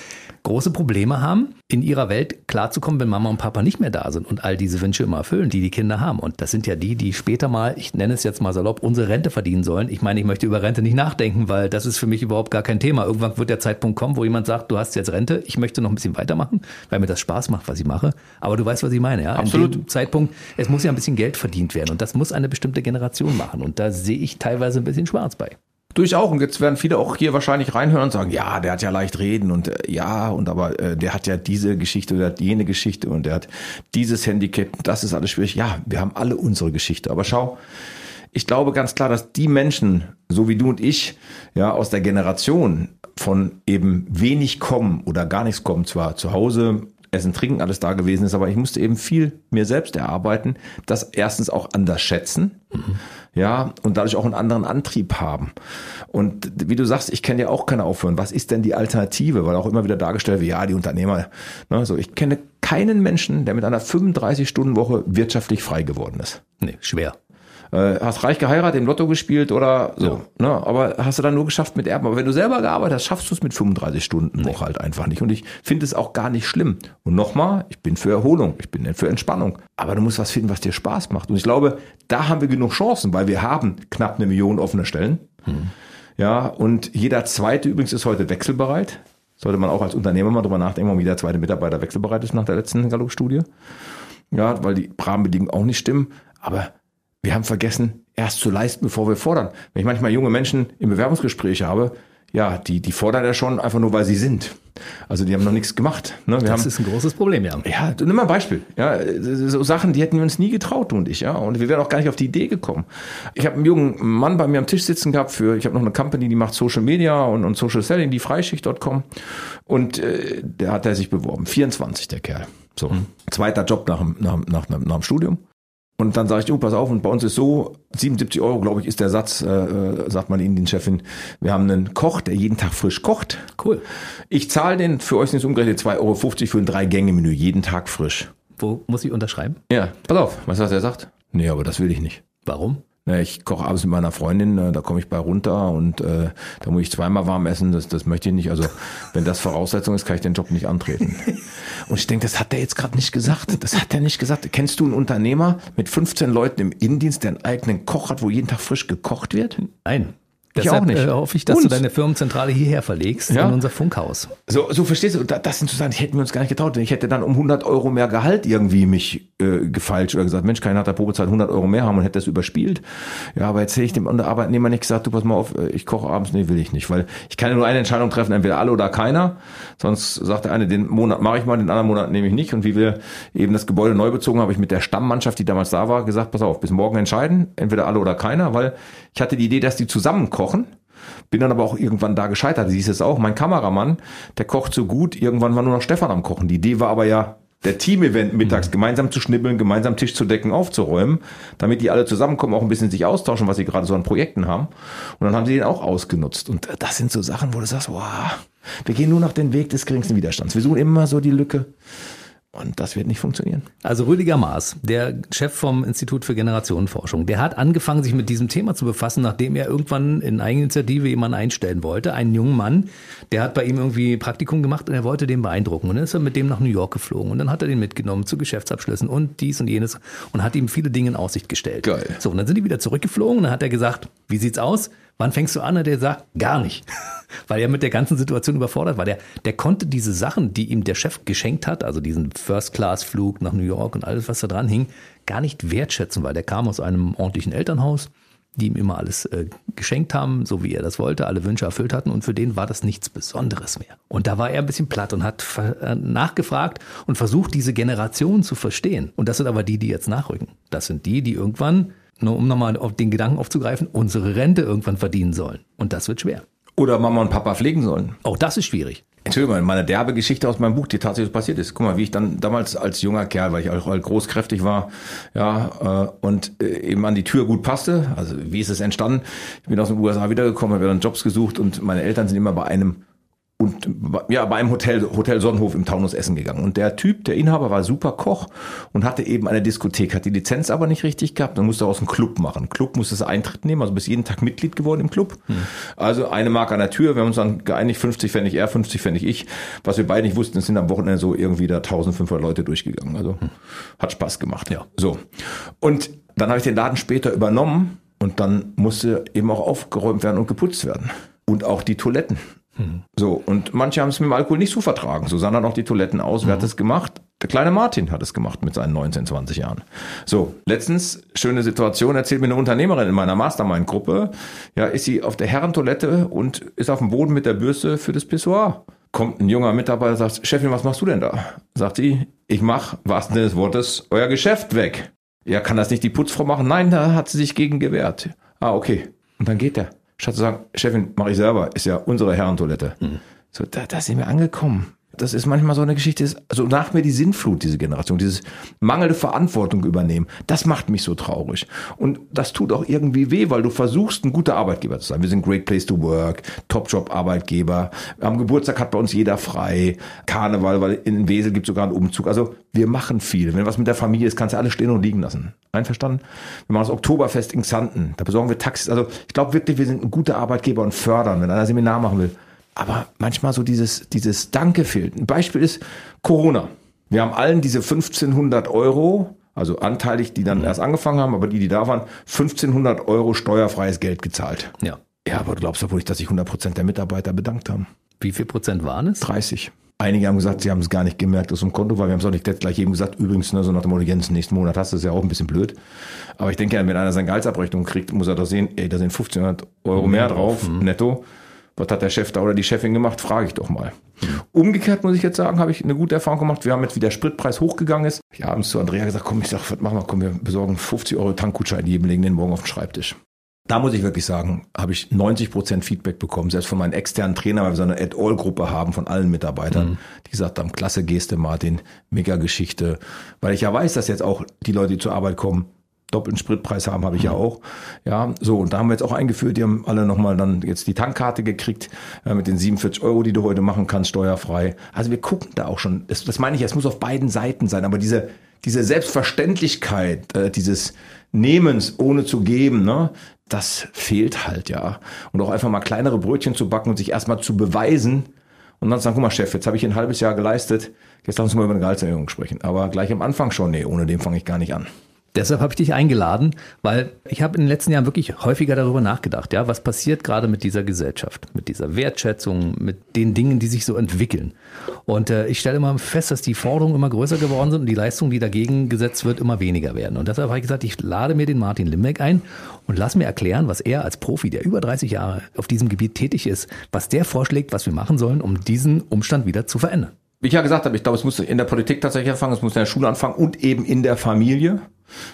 große Probleme haben, in ihrer Welt klarzukommen, wenn Mama und Papa nicht mehr da sind und all diese Wünsche immer erfüllen, die die Kinder haben. Und das sind ja die, die später mal, ich nenne es jetzt mal salopp, unsere Rente verdienen sollen. Ich meine, ich möchte über Rente nicht nachdenken, weil das ist für mich überhaupt gar kein Thema. Irgendwann wird der Zeitpunkt kommen, wo jemand sagt, du hast jetzt Rente, ich möchte noch ein bisschen weitermachen, weil mir das Spaß macht, was ich mache. Aber du weißt, was ich meine, ja? Absolut. In dem Zeitpunkt, es muss ja ein bisschen Geld verdient werden und das muss eine bestimmte Generation machen. Und da sehe ich teilweise ein bisschen schwarz bei. Durch auch. Und jetzt werden viele auch hier wahrscheinlich reinhören und sagen, ja, der hat ja leicht reden und äh, ja, und aber äh, der hat ja diese Geschichte oder jene Geschichte und der hat dieses Handicap, das ist alles schwierig. Ja, wir haben alle unsere Geschichte. Aber schau, ich glaube ganz klar, dass die Menschen, so wie du und ich, ja, aus der Generation von eben wenig kommen oder gar nichts kommen, zwar zu Hause Essen, Trinken alles da gewesen ist, aber ich musste eben viel mir selbst erarbeiten, das erstens auch anders schätzen, mhm. Ja, und dadurch auch einen anderen Antrieb haben. Und wie du sagst, ich kenne ja auch keine Aufhören. Was ist denn die Alternative? Weil auch immer wieder dargestellt wird, ja, die Unternehmer, ne, so, ich kenne keinen Menschen, der mit einer 35-Stunden-Woche wirtschaftlich frei geworden ist. Nee, schwer äh, hast reich geheiratet, im Lotto gespielt oder so. Ja. Ne? Aber hast du dann nur geschafft mit Erben. Aber wenn du selber gearbeitet hast, schaffst du es mit 35 Stunden Woche halt einfach nicht. Und ich finde es auch gar nicht schlimm. Und nochmal, ich bin für Erholung, ich bin für Entspannung. Aber du musst was finden, was dir Spaß macht. Und ich glaube, da haben wir genug Chancen, weil wir haben knapp eine Million offene Stellen. Hm. Ja, und jeder zweite übrigens ist heute wechselbereit. Sollte man auch als Unternehmer mal drüber nachdenken, warum jeder zweite Mitarbeiter wechselbereit ist nach der letzten Gallup-Studie. Ja, weil die Rahmenbedingungen auch nicht stimmen. Aber wir haben vergessen, erst zu leisten, bevor wir fordern. Wenn ich manchmal junge Menschen im Bewerbungsgespräch habe, ja, die, die fordern ja schon einfach nur, weil sie sind. Also die haben noch nichts gemacht. Ne? Wir das haben, ist ein großes Problem, ja. Ja, nimm mal ein Beispiel. Ja, so Sachen, die hätten wir uns nie getraut, du und ich. Ja, und wir wären auch gar nicht auf die Idee gekommen. Ich habe einen jungen Mann bei mir am Tisch sitzen gehabt für, ich habe noch eine Company, die macht Social Media und, und Social Selling, die Freischicht.com. Und äh, der hat er sich beworben. 24, der Kerl. So, mhm. zweiter Job nach, nach, nach, nach dem Studium. Und dann sage ich, oh, pass auf, und bei uns ist so, 77 Euro, glaube ich, ist der Satz, äh, äh sagt man Ihnen, den Chefin. Wir haben einen Koch, der jeden Tag frisch kocht. Cool. Ich zahle den, für euch nicht umgerechnet, 2,50 Euro für ein Drei-Gänge-Menü, jeden Tag frisch. Wo muss ich unterschreiben? Ja, pass auf, weißt du, was er sagt? Nee, aber das will ich nicht. Warum? Ich koche abends mit meiner Freundin, äh, da komme ich bei runter und äh, da muss ich zweimal warm essen, das, das möchte ich nicht. Also wenn das Voraussetzung ist, kann ich den Job nicht antreten. Und ich denke, das hat der jetzt gerade nicht gesagt. Das hat er nicht gesagt. Kennst du einen Unternehmer mit 15 Leuten im Innendienst, der einen eigenen Koch hat, wo jeden Tag frisch gekocht wird? Nein. Ich Deshalb auch nicht. Äh, hoffe ich, dass und? du deine Firmenzentrale hierher verlegst, ja? in unser Funkhaus. So, so verstehst du, das sind so Sachen, ich hätte mir uns gar nicht getraut, ich hätte dann um 100 Euro mehr Gehalt irgendwie mich äh, gefeilscht oder gesagt, Mensch, keiner hat der Probezeit 100 Euro mehr haben und hätte das überspielt. Ja, aber jetzt hätte ich dem Arbeitnehmer nicht gesagt, du pass mal auf, äh, ich koche abends, nee, will ich nicht, weil ich kann ja nur eine Entscheidung treffen, entweder alle oder keiner. Sonst sagt der eine, den Monat mache ich mal, den anderen Monat nehme ich nicht. Und wie wir eben das Gebäude neu bezogen, habe ich mit der Stammmannschaft, die damals da war, gesagt, pass auf, bis morgen entscheiden, entweder alle oder keiner, weil ich hatte die Idee, dass die zusammen kochen. Bin dann aber auch irgendwann da gescheitert. Siehst es auch, mein Kameramann, der kocht so gut, irgendwann war nur noch Stefan am Kochen. Die Idee war aber ja, der Team-Event mittags mhm. gemeinsam zu schnibbeln, gemeinsam Tisch zu decken, aufzuräumen, damit die alle zusammenkommen, auch ein bisschen sich austauschen, was sie gerade so an Projekten haben. Und dann haben sie den auch ausgenutzt. Und das sind so Sachen, wo du sagst, wow, wir gehen nur noch den Weg des geringsten Widerstands. Wir suchen immer so die Lücke. Und das wird nicht funktionieren. Also Rüdiger Maas, der Chef vom Institut für Generationenforschung, der hat angefangen, sich mit diesem Thema zu befassen, nachdem er irgendwann in Eigeninitiative jemanden einstellen wollte. Einen jungen Mann, der hat bei ihm irgendwie Praktikum gemacht und er wollte den beeindrucken. Und dann ist er mit dem nach New York geflogen und dann hat er den mitgenommen zu Geschäftsabschlüssen und dies und jenes und hat ihm viele Dinge in Aussicht gestellt. Geil. So, und dann sind die wieder zurückgeflogen und dann hat er gesagt, wie sieht's aus? Wann fängst du an? Und der sagt, gar nicht. Weil er mit der ganzen Situation überfordert war. Der, der konnte diese Sachen, die ihm der Chef geschenkt hat, also diesen First-Class-Flug nach New York und alles, was da dran hing, gar nicht wertschätzen, weil der kam aus einem ordentlichen Elternhaus, die ihm immer alles äh, geschenkt haben, so wie er das wollte, alle Wünsche erfüllt hatten und für den war das nichts Besonderes mehr. Und da war er ein bisschen platt und hat äh, nachgefragt und versucht, diese Generation zu verstehen. Und das sind aber die, die jetzt nachrücken. Das sind die, die irgendwann nur um nochmal auf den Gedanken aufzugreifen, unsere Rente irgendwann verdienen sollen. Und das wird schwer. Oder Mama und Papa pflegen sollen. Auch das ist schwierig. Entschuldigung, meine derbe Geschichte aus meinem Buch, die tatsächlich passiert ist. Guck mal, wie ich dann damals als junger Kerl, weil ich auch großkräftig war, ja, äh, und äh, eben an die Tür gut passte. Also wie ist es entstanden? Ich bin aus den USA wiedergekommen, habe dann Jobs gesucht und meine Eltern sind immer bei einem und ja, bei einem Hotel, Hotel Sonnenhof im Taunus essen gegangen. Und der Typ, der Inhaber, war super Koch und hatte eben eine Diskothek, hat die Lizenz aber nicht richtig gehabt und musste daraus einen Club machen. Club musste es Eintritt nehmen, also bis jeden Tag Mitglied geworden im Club. Hm. Also eine Mark an der Tür, wir haben uns dann geeinigt, 50 fände ich er, 50 fände ich ich. Was wir beide nicht wussten, es sind am Wochenende so irgendwie da 1500 Leute durchgegangen. Also hm. hat Spaß gemacht. Ja. So. Und dann habe ich den Laden später übernommen und dann musste eben auch aufgeräumt werden und geputzt werden. Und auch die Toiletten. So, und manche haben es mit dem Alkohol nicht so vertragen. So sahen dann auch die Toiletten aus. Mhm. Wer hat es gemacht? Der kleine Martin hat es gemacht mit seinen 19, 20 Jahren. So, letztens, schöne Situation, erzählt mir eine Unternehmerin in meiner Mastermind-Gruppe, ja, ist sie auf der Herrentoilette und ist auf dem Boden mit der Bürste für das Pissoir. Kommt ein junger Mitarbeiter und sagt, Chefin, was machst du denn da? Sagt sie, ich mach, was denn des Wortes, euer Geschäft weg. Ja, kann das nicht die Putzfrau machen? Nein, da hat sie sich gegen gewehrt. Ah, okay. Und dann geht er. Statt zu sagen, Chefin, mache ich selber, ist ja unsere Herrentoilette. Mhm. So, da, da sind wir angekommen das ist manchmal so eine Geschichte, also nach mir die Sinnflut, diese Generation, dieses mangelnde Verantwortung übernehmen, das macht mich so traurig. Und das tut auch irgendwie weh, weil du versuchst, ein guter Arbeitgeber zu sein. Wir sind Great Place to Work, Top-Job-Arbeitgeber. Am Geburtstag hat bei uns jeder frei. Karneval, weil in Wesel gibt es sogar einen Umzug. Also wir machen viel. Wenn was mit der Familie ist, kannst du alles stehen und liegen lassen. Einverstanden? Wir machen das Oktoberfest in Xanten. Da besorgen wir Taxis. Also ich glaube wirklich, wir sind ein guter Arbeitgeber und fördern, wenn einer Seminar machen will aber manchmal so dieses, dieses Danke fehlt. Ein Beispiel ist Corona. Wir haben allen diese 1500 Euro, also anteilig, die dann mhm. erst angefangen haben, aber die, die da waren, 1500 Euro steuerfreies Geld gezahlt. Ja. Ja, aber du glaubst doch wohl nicht, dass sich 100 Prozent der Mitarbeiter bedankt haben. Wie viel Prozent waren es? 30. Einige haben gesagt, sie haben es gar nicht gemerkt, dass es im Konto war. Wir haben es auch nicht gleich jedem gesagt. Übrigens, ne, so nach dem Motto, Jens, nächsten Monat hast du es ja auch ein bisschen blöd. Aber ich denke, wenn einer seine Gehaltsabrechnung kriegt, muss er doch sehen, ey, da sind 1500 Euro mehr drauf, mhm. netto was hat der Chef da oder die Chefin gemacht, frage ich doch mal. Umgekehrt muss ich jetzt sagen, habe ich eine gute Erfahrung gemacht. Wir haben jetzt, wie der Spritpreis hochgegangen ist, ich habe abends zu Andrea gesagt, komm, ich sag, was machen wir, komm, wir besorgen 50 Euro Tankgutschein jedem, legen den morgen auf den Schreibtisch. Da muss ich wirklich sagen, habe ich 90 Prozent Feedback bekommen, selbst von meinen externen Trainern, weil wir so eine Add-all-Gruppe haben von allen Mitarbeitern, mhm. die gesagt haben, klasse Geste, Martin, mega Geschichte. Weil ich ja weiß, dass jetzt auch die Leute, die zur Arbeit kommen, doppelten Spritpreis haben, habe ich ja auch. Ja, so, und da haben wir jetzt auch eingeführt, die haben alle nochmal dann jetzt die Tankkarte gekriegt, äh, mit den 47 Euro, die du heute machen kannst, steuerfrei. Also wir gucken da auch schon, das, das meine ich, es muss auf beiden Seiten sein, aber diese, diese Selbstverständlichkeit, äh, dieses Nehmens ohne zu geben, ne, das fehlt halt, ja. Und auch einfach mal kleinere Brötchen zu backen und sich erstmal zu beweisen, und dann sagen, guck mal, Chef, jetzt habe ich ein halbes Jahr geleistet, jetzt lass uns mal über eine Gehaltserhöhung sprechen. Aber gleich am Anfang schon, nee, ohne den fange ich gar nicht an. Deshalb habe ich dich eingeladen, weil ich habe in den letzten Jahren wirklich häufiger darüber nachgedacht, ja, was passiert gerade mit dieser Gesellschaft, mit dieser Wertschätzung, mit den Dingen, die sich so entwickeln. Und äh, ich stelle immer fest, dass die Forderungen immer größer geworden sind und die Leistung, die dagegen gesetzt wird, immer weniger werden. Und deshalb habe ich gesagt, ich lade mir den Martin Limbeck ein und lass mir erklären, was er als Profi, der über 30 Jahre auf diesem Gebiet tätig ist, was der vorschlägt, was wir machen sollen, um diesen Umstand wieder zu verändern. Wie ich ja gesagt habe, ich glaube, es muss in der Politik tatsächlich anfangen, es muss in der Schule anfangen und eben in der Familie.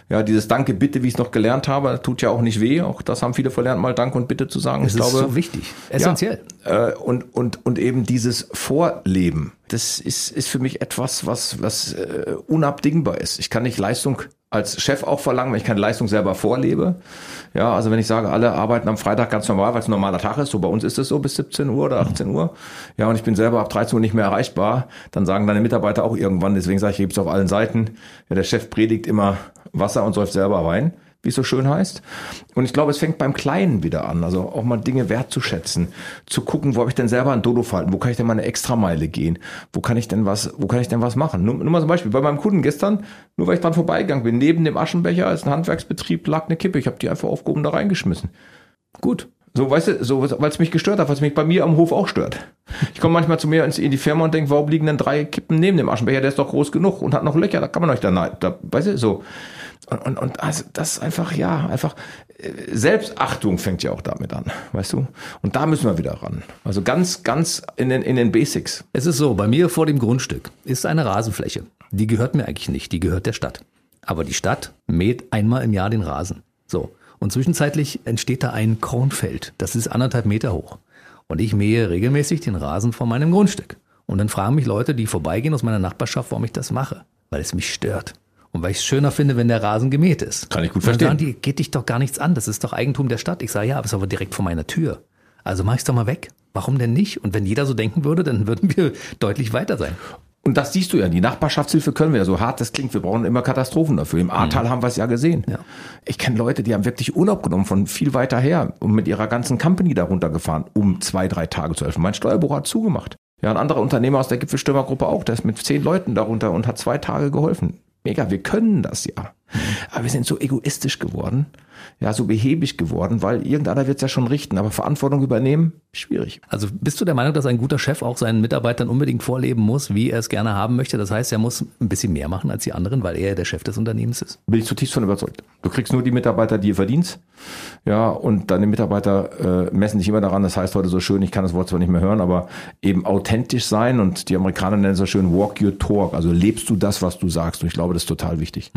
Ja, dieses Danke, Bitte, wie ich es noch gelernt habe, tut ja auch nicht weh. Auch das haben viele verlernt, mal Danke und Bitte zu sagen. Das ich ist glaube, so wichtig, essentiell. Ja, äh, und, und, und eben dieses Vorleben, das ist, ist für mich etwas, was, was äh, unabdingbar ist. Ich kann nicht Leistung als Chef auch verlangen, wenn ich keine Leistung selber vorlebe. Ja, also wenn ich sage, alle arbeiten am Freitag ganz normal, weil es ein normaler Tag ist, so bei uns ist es so bis 17 Uhr oder 18 Uhr. Ja, und ich bin selber ab 13 Uhr nicht mehr erreichbar, dann sagen deine Mitarbeiter auch irgendwann, deswegen sage ich, ich es auf allen Seiten. Ja, der Chef predigt immer Wasser und säuft selber Wein wie es so schön heißt. Und ich glaube, es fängt beim Kleinen wieder an. Also auch mal Dinge wertzuschätzen, zu gucken, wo habe ich denn selber ein Dodo falten, wo kann ich denn mal eine Extrameile gehen, wo kann ich denn was, wo kann ich denn was machen? Nur, nur mal zum Beispiel bei meinem Kunden gestern, nur weil ich dran vorbeigegangen bin, neben dem Aschenbecher ist ein Handwerksbetrieb, lag eine Kippe. Ich habe die einfach aufgehoben da reingeschmissen. Gut. So, weißt du, so, weil es mich gestört hat, was mich bei mir am Hof auch stört. Ich komme manchmal zu mir ins, in die Firma und denke, warum liegen denn drei Kippen neben dem Aschenbecher? Der ist doch groß genug und hat noch Löcher, da kann man euch da, da weißt du, so. Und, und, und also das ist einfach, ja, einfach äh, Selbstachtung fängt ja auch damit an, weißt du? Und da müssen wir wieder ran. Also ganz, ganz in den, in den Basics. Es ist so, bei mir vor dem Grundstück ist eine Rasenfläche. Die gehört mir eigentlich nicht, die gehört der Stadt. Aber die Stadt mäht einmal im Jahr den Rasen. So. Und zwischenzeitlich entsteht da ein Kornfeld. Das ist anderthalb Meter hoch. Und ich mähe regelmäßig den Rasen vor meinem Grundstück. Und dann fragen mich Leute, die vorbeigehen aus meiner Nachbarschaft, warum ich das mache. Weil es mich stört. Und weil ich es schöner finde, wenn der Rasen gemäht ist. Kann ich gut Und dann verstehen. sagen die, geht dich doch gar nichts an, das ist doch Eigentum der Stadt. Ich sage, ja, aber es ist aber direkt vor meiner Tür. Also mach ich's doch mal weg. Warum denn nicht? Und wenn jeder so denken würde, dann würden wir deutlich weiter sein. Und das siehst du ja, die Nachbarschaftshilfe können wir, so hart das klingt, wir brauchen immer Katastrophen dafür. Im Ahrtal haben wir es ja gesehen. Ja. Ich kenne Leute, die haben wirklich Urlaub genommen von viel weiter her und mit ihrer ganzen Company darunter gefahren, um zwei, drei Tage zu helfen. Mein Steuerbüro hat zugemacht. Ja, ein anderer Unternehmer aus der Gipfelstürmergruppe auch, der ist mit zehn Leuten darunter und hat zwei Tage geholfen. Mega, wir können das ja. Aber wir sind so egoistisch geworden, ja, so behäbig geworden, weil irgendeiner wird es ja schon richten, aber Verantwortung übernehmen, schwierig. Also bist du der Meinung, dass ein guter Chef auch seinen Mitarbeitern unbedingt vorleben muss, wie er es gerne haben möchte? Das heißt, er muss ein bisschen mehr machen als die anderen, weil er der Chef des Unternehmens ist. Bin ich zutiefst von überzeugt. Du kriegst nur die Mitarbeiter, die ihr verdienst. Ja, und deine Mitarbeiter äh, messen sich immer daran, das heißt heute so schön, ich kann das Wort zwar nicht mehr hören, aber eben authentisch sein und die Amerikaner nennen es so schön walk your talk, also lebst du das, was du sagst und ich glaube, das ist total wichtig.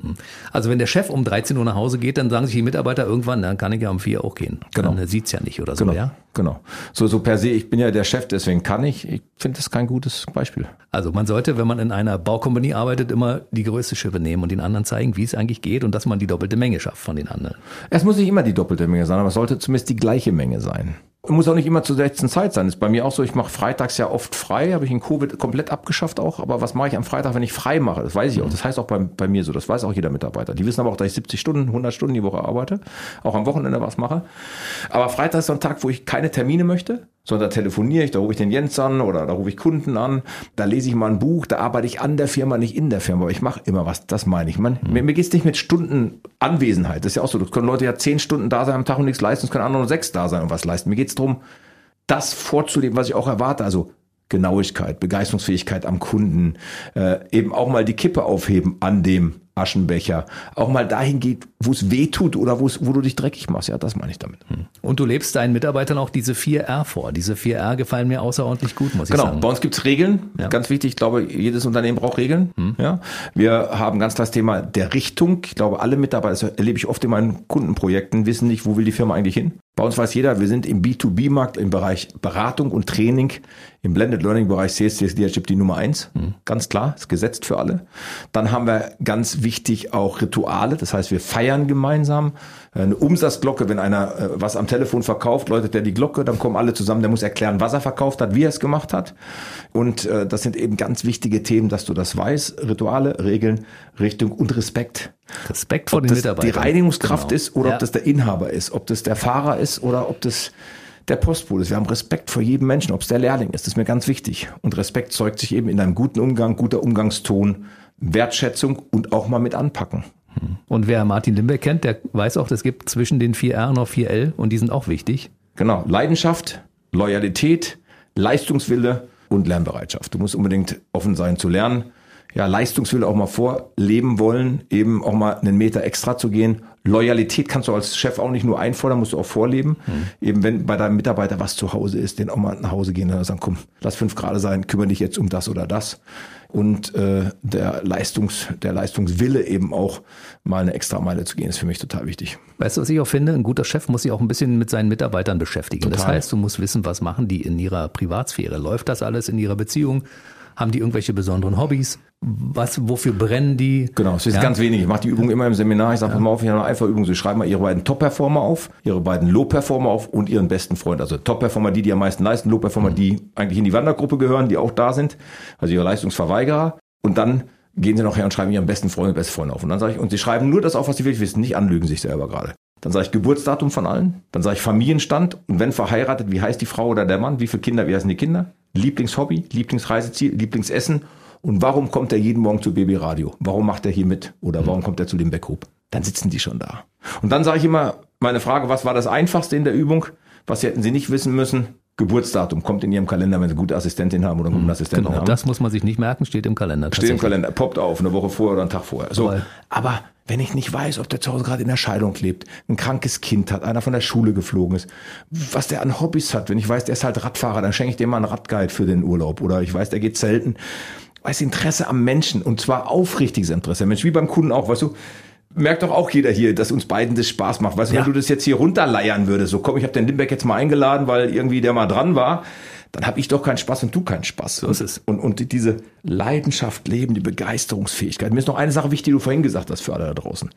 Also wenn der Chef um 13 Uhr nach Hause geht, dann sagen sich die Mitarbeiter irgendwann, dann kann ich ja um 4 auch gehen. Genau. Dann sieht's ja nicht oder so, Genau, ja? genau. So, so per se, ich bin ja der Chef, deswegen kann ich. Ich finde das kein gutes Beispiel. Also man sollte, wenn man in einer Baukompanie arbeitet, immer die größte Schippe nehmen und den anderen zeigen, wie es eigentlich geht und dass man die doppelte Menge schafft von den anderen. Es muss nicht immer die doppelte Menge sein, aber es sollte zumindest die gleiche Menge sein. Muss auch nicht immer zur letzten Zeit sein. Ist bei mir auch so, ich mache freitags ja oft frei, habe ich in Covid komplett abgeschafft auch. Aber was mache ich am Freitag, wenn ich frei mache? Das weiß ich auch. Das heißt auch bei, bei mir so, das weiß auch jeder Mitarbeiter. Die wissen aber auch, dass ich 70 Stunden, 100 Stunden die Woche arbeite, auch am Wochenende was mache. Aber Freitag ist so ein Tag, wo ich keine Termine möchte, sondern da telefoniere ich, da rufe ich den Jens an oder da rufe ich Kunden an, da lese ich mal ein Buch, da arbeite ich an der Firma, nicht in der Firma, aber ich mache immer was, das meine ich. Man, Mir, mir geht's nicht mit Stunden Anwesenheit, das ist ja auch so, das können Leute ja zehn Stunden da sein am Tag und nichts leisten, es können andere nur sechs da sein und was leisten. Mir geht's drum, das vorzuleben, was ich auch erwarte, also Genauigkeit, Begeisterungsfähigkeit am Kunden, äh, eben auch mal die Kippe aufheben an dem Aschenbecher, auch mal dahin geht, wo es weh tut oder wo es, du dich dreckig machst. Ja, das meine ich damit. Und du lebst deinen Mitarbeitern auch diese 4R vor. Diese 4R gefallen mir außerordentlich gut, muss ich Genau, sagen. bei uns gibt's Regeln, Ja. ganz wichtig. Ich glaube, jedes Unternehmen braucht Regeln. Ja, wir haben ganz klar das Thema der Richtung. Ich glaube, alle Mitarbeiter, das erlebe ich oft in meinen Kundenprojekten, wissen nicht, wo will die Firma eigentlich hin. Bei uns weiß jeder, wir sind im B2B-Markt im Bereich Beratung und Training, im Blended Learning-Bereich Sales Leadership die Nummer eins. Ganz klar, ist gesetzt für alle. Dann haben wir ganz wichtig auch Rituale, das heißt, wir feiern gemeinsam. Eine Umsatzglocke, wenn einer äh, was am Telefon verkauft, läutet der die Glocke, dann kommen alle zusammen, der muss erklären, was er verkauft hat, wie er es gemacht hat. Und äh, das sind eben ganz wichtige Themen, dass du das weißt. Rituale, Regeln, Richtung und Respekt. Respekt vor Ob den das Mitarbeitern. die Reinigungskraft Genau. ist oder Ja. ob das der Inhaber ist, ob das der Fahrer ist oder ob das der Postbote ist. Wir haben Respekt vor jedem Menschen, ob es der Lehrling ist. Das ist mir ganz wichtig. Und Respekt zeugt sich eben in einem guten Umgang, guter Umgangston, Wertschätzung und auch mal mit anpacken. Und wer Martin Limbeck kennt, der weiß auch, es gibt zwischen den 4R noch 4L und die sind auch wichtig. Genau, Leidenschaft, Loyalität, Leistungswille und Lernbereitschaft. Du musst unbedingt offen sein zu lernen. Ja, Leistungswille auch mal vorleben wollen, eben auch mal einen Meter extra zu gehen. Loyalität kannst du als Chef auch nicht nur einfordern, musst du auch vorleben. Mhm. Eben wenn bei deinem Mitarbeiter was zu Hause ist, den auch mal nach Hause gehen und sagen, komm, lass fünf Grad sein, kümmere dich jetzt um das oder das. Und äh, der Leistungs, der Leistungswille eben auch mal eine extra Meile zu gehen, ist für mich total wichtig. Weißt du, was ich auch finde? Ein guter Chef muss sich auch ein bisschen mit seinen Mitarbeitern beschäftigen. Total. Das heißt, du musst wissen, was machen die in ihrer Privatsphäre. Läuft das alles in ihrer Beziehung? Haben die irgendwelche besonderen Hobbys? Was, wofür brennen die? Genau, es ist ja. ganz wenig. Ich mache die Übung immer im Seminar. Ich sage ja. mal auf, ich habe eine einfache Übung. Sie schreiben mal ihre beiden Top-Performer auf, ihre beiden Low-Performer auf und ihren besten Freund. Also Top-Performer, die, die am meisten leisten, Low-Performer, mhm. die eigentlich in die Wandergruppe gehören, die auch da sind. Also ihre Leistungsverweigerer. Und dann gehen sie noch her und schreiben ihren besten Freund und beste Freund auf. Und dann sage ich, und sie schreiben nur das auf, was sie wirklich wissen, nicht anlügen sich selber gerade. Dann sage ich Geburtsdatum von allen, dann sage ich Familienstand und wenn verheiratet, wie heißt die Frau oder der Mann, wie viele Kinder, wie heißen die Kinder, Lieblingshobby, Lieblingsreiseziel, Lieblingsessen und warum kommt er jeden Morgen zu Baby Radio? Warum macht er hier mit? Oder warum kommt er zu dem Backup? Dann sitzen die schon da. Und dann sage ich immer meine Frage, was war das Einfachste in der Übung? Was hätten sie nicht wissen müssen? Geburtsdatum kommt in Ihrem Kalender, wenn Sie eine gute Assistentin haben oder einen guten mhm. Assistenten genau, haben. das muss man sich nicht merken, steht im Kalender. Steht im Kalender, poppt auf, eine Woche vorher oder einen Tag vorher. So, aber wenn ich nicht weiß, ob der zu Hause gerade in der Scheidung lebt, ein krankes Kind hat, einer von der Schule geflogen ist, was der an Hobbys hat, wenn ich weiß, der ist halt Radfahrer, dann schenke ich dem mal einen Radguide für den Urlaub oder ich weiß, der geht selten. Weiß Interesse am Menschen und zwar aufrichtiges Interesse. Mensch, wie beim Kunden auch, weißt du, merkt doch auch jeder hier, dass uns beiden das Spaß macht. Weißt du, ja. wenn du das jetzt hier runterleiern würdest, so komm, ich habe den Limbeck jetzt mal eingeladen, weil irgendwie der mal dran war, dann habe ich doch keinen Spaß und du keinen Spaß. So ist es. Und, und diese Leidenschaft leben, die Begeisterungsfähigkeit. Mir ist noch eine Sache wichtig, die du vorhin gesagt hast für alle da draußen.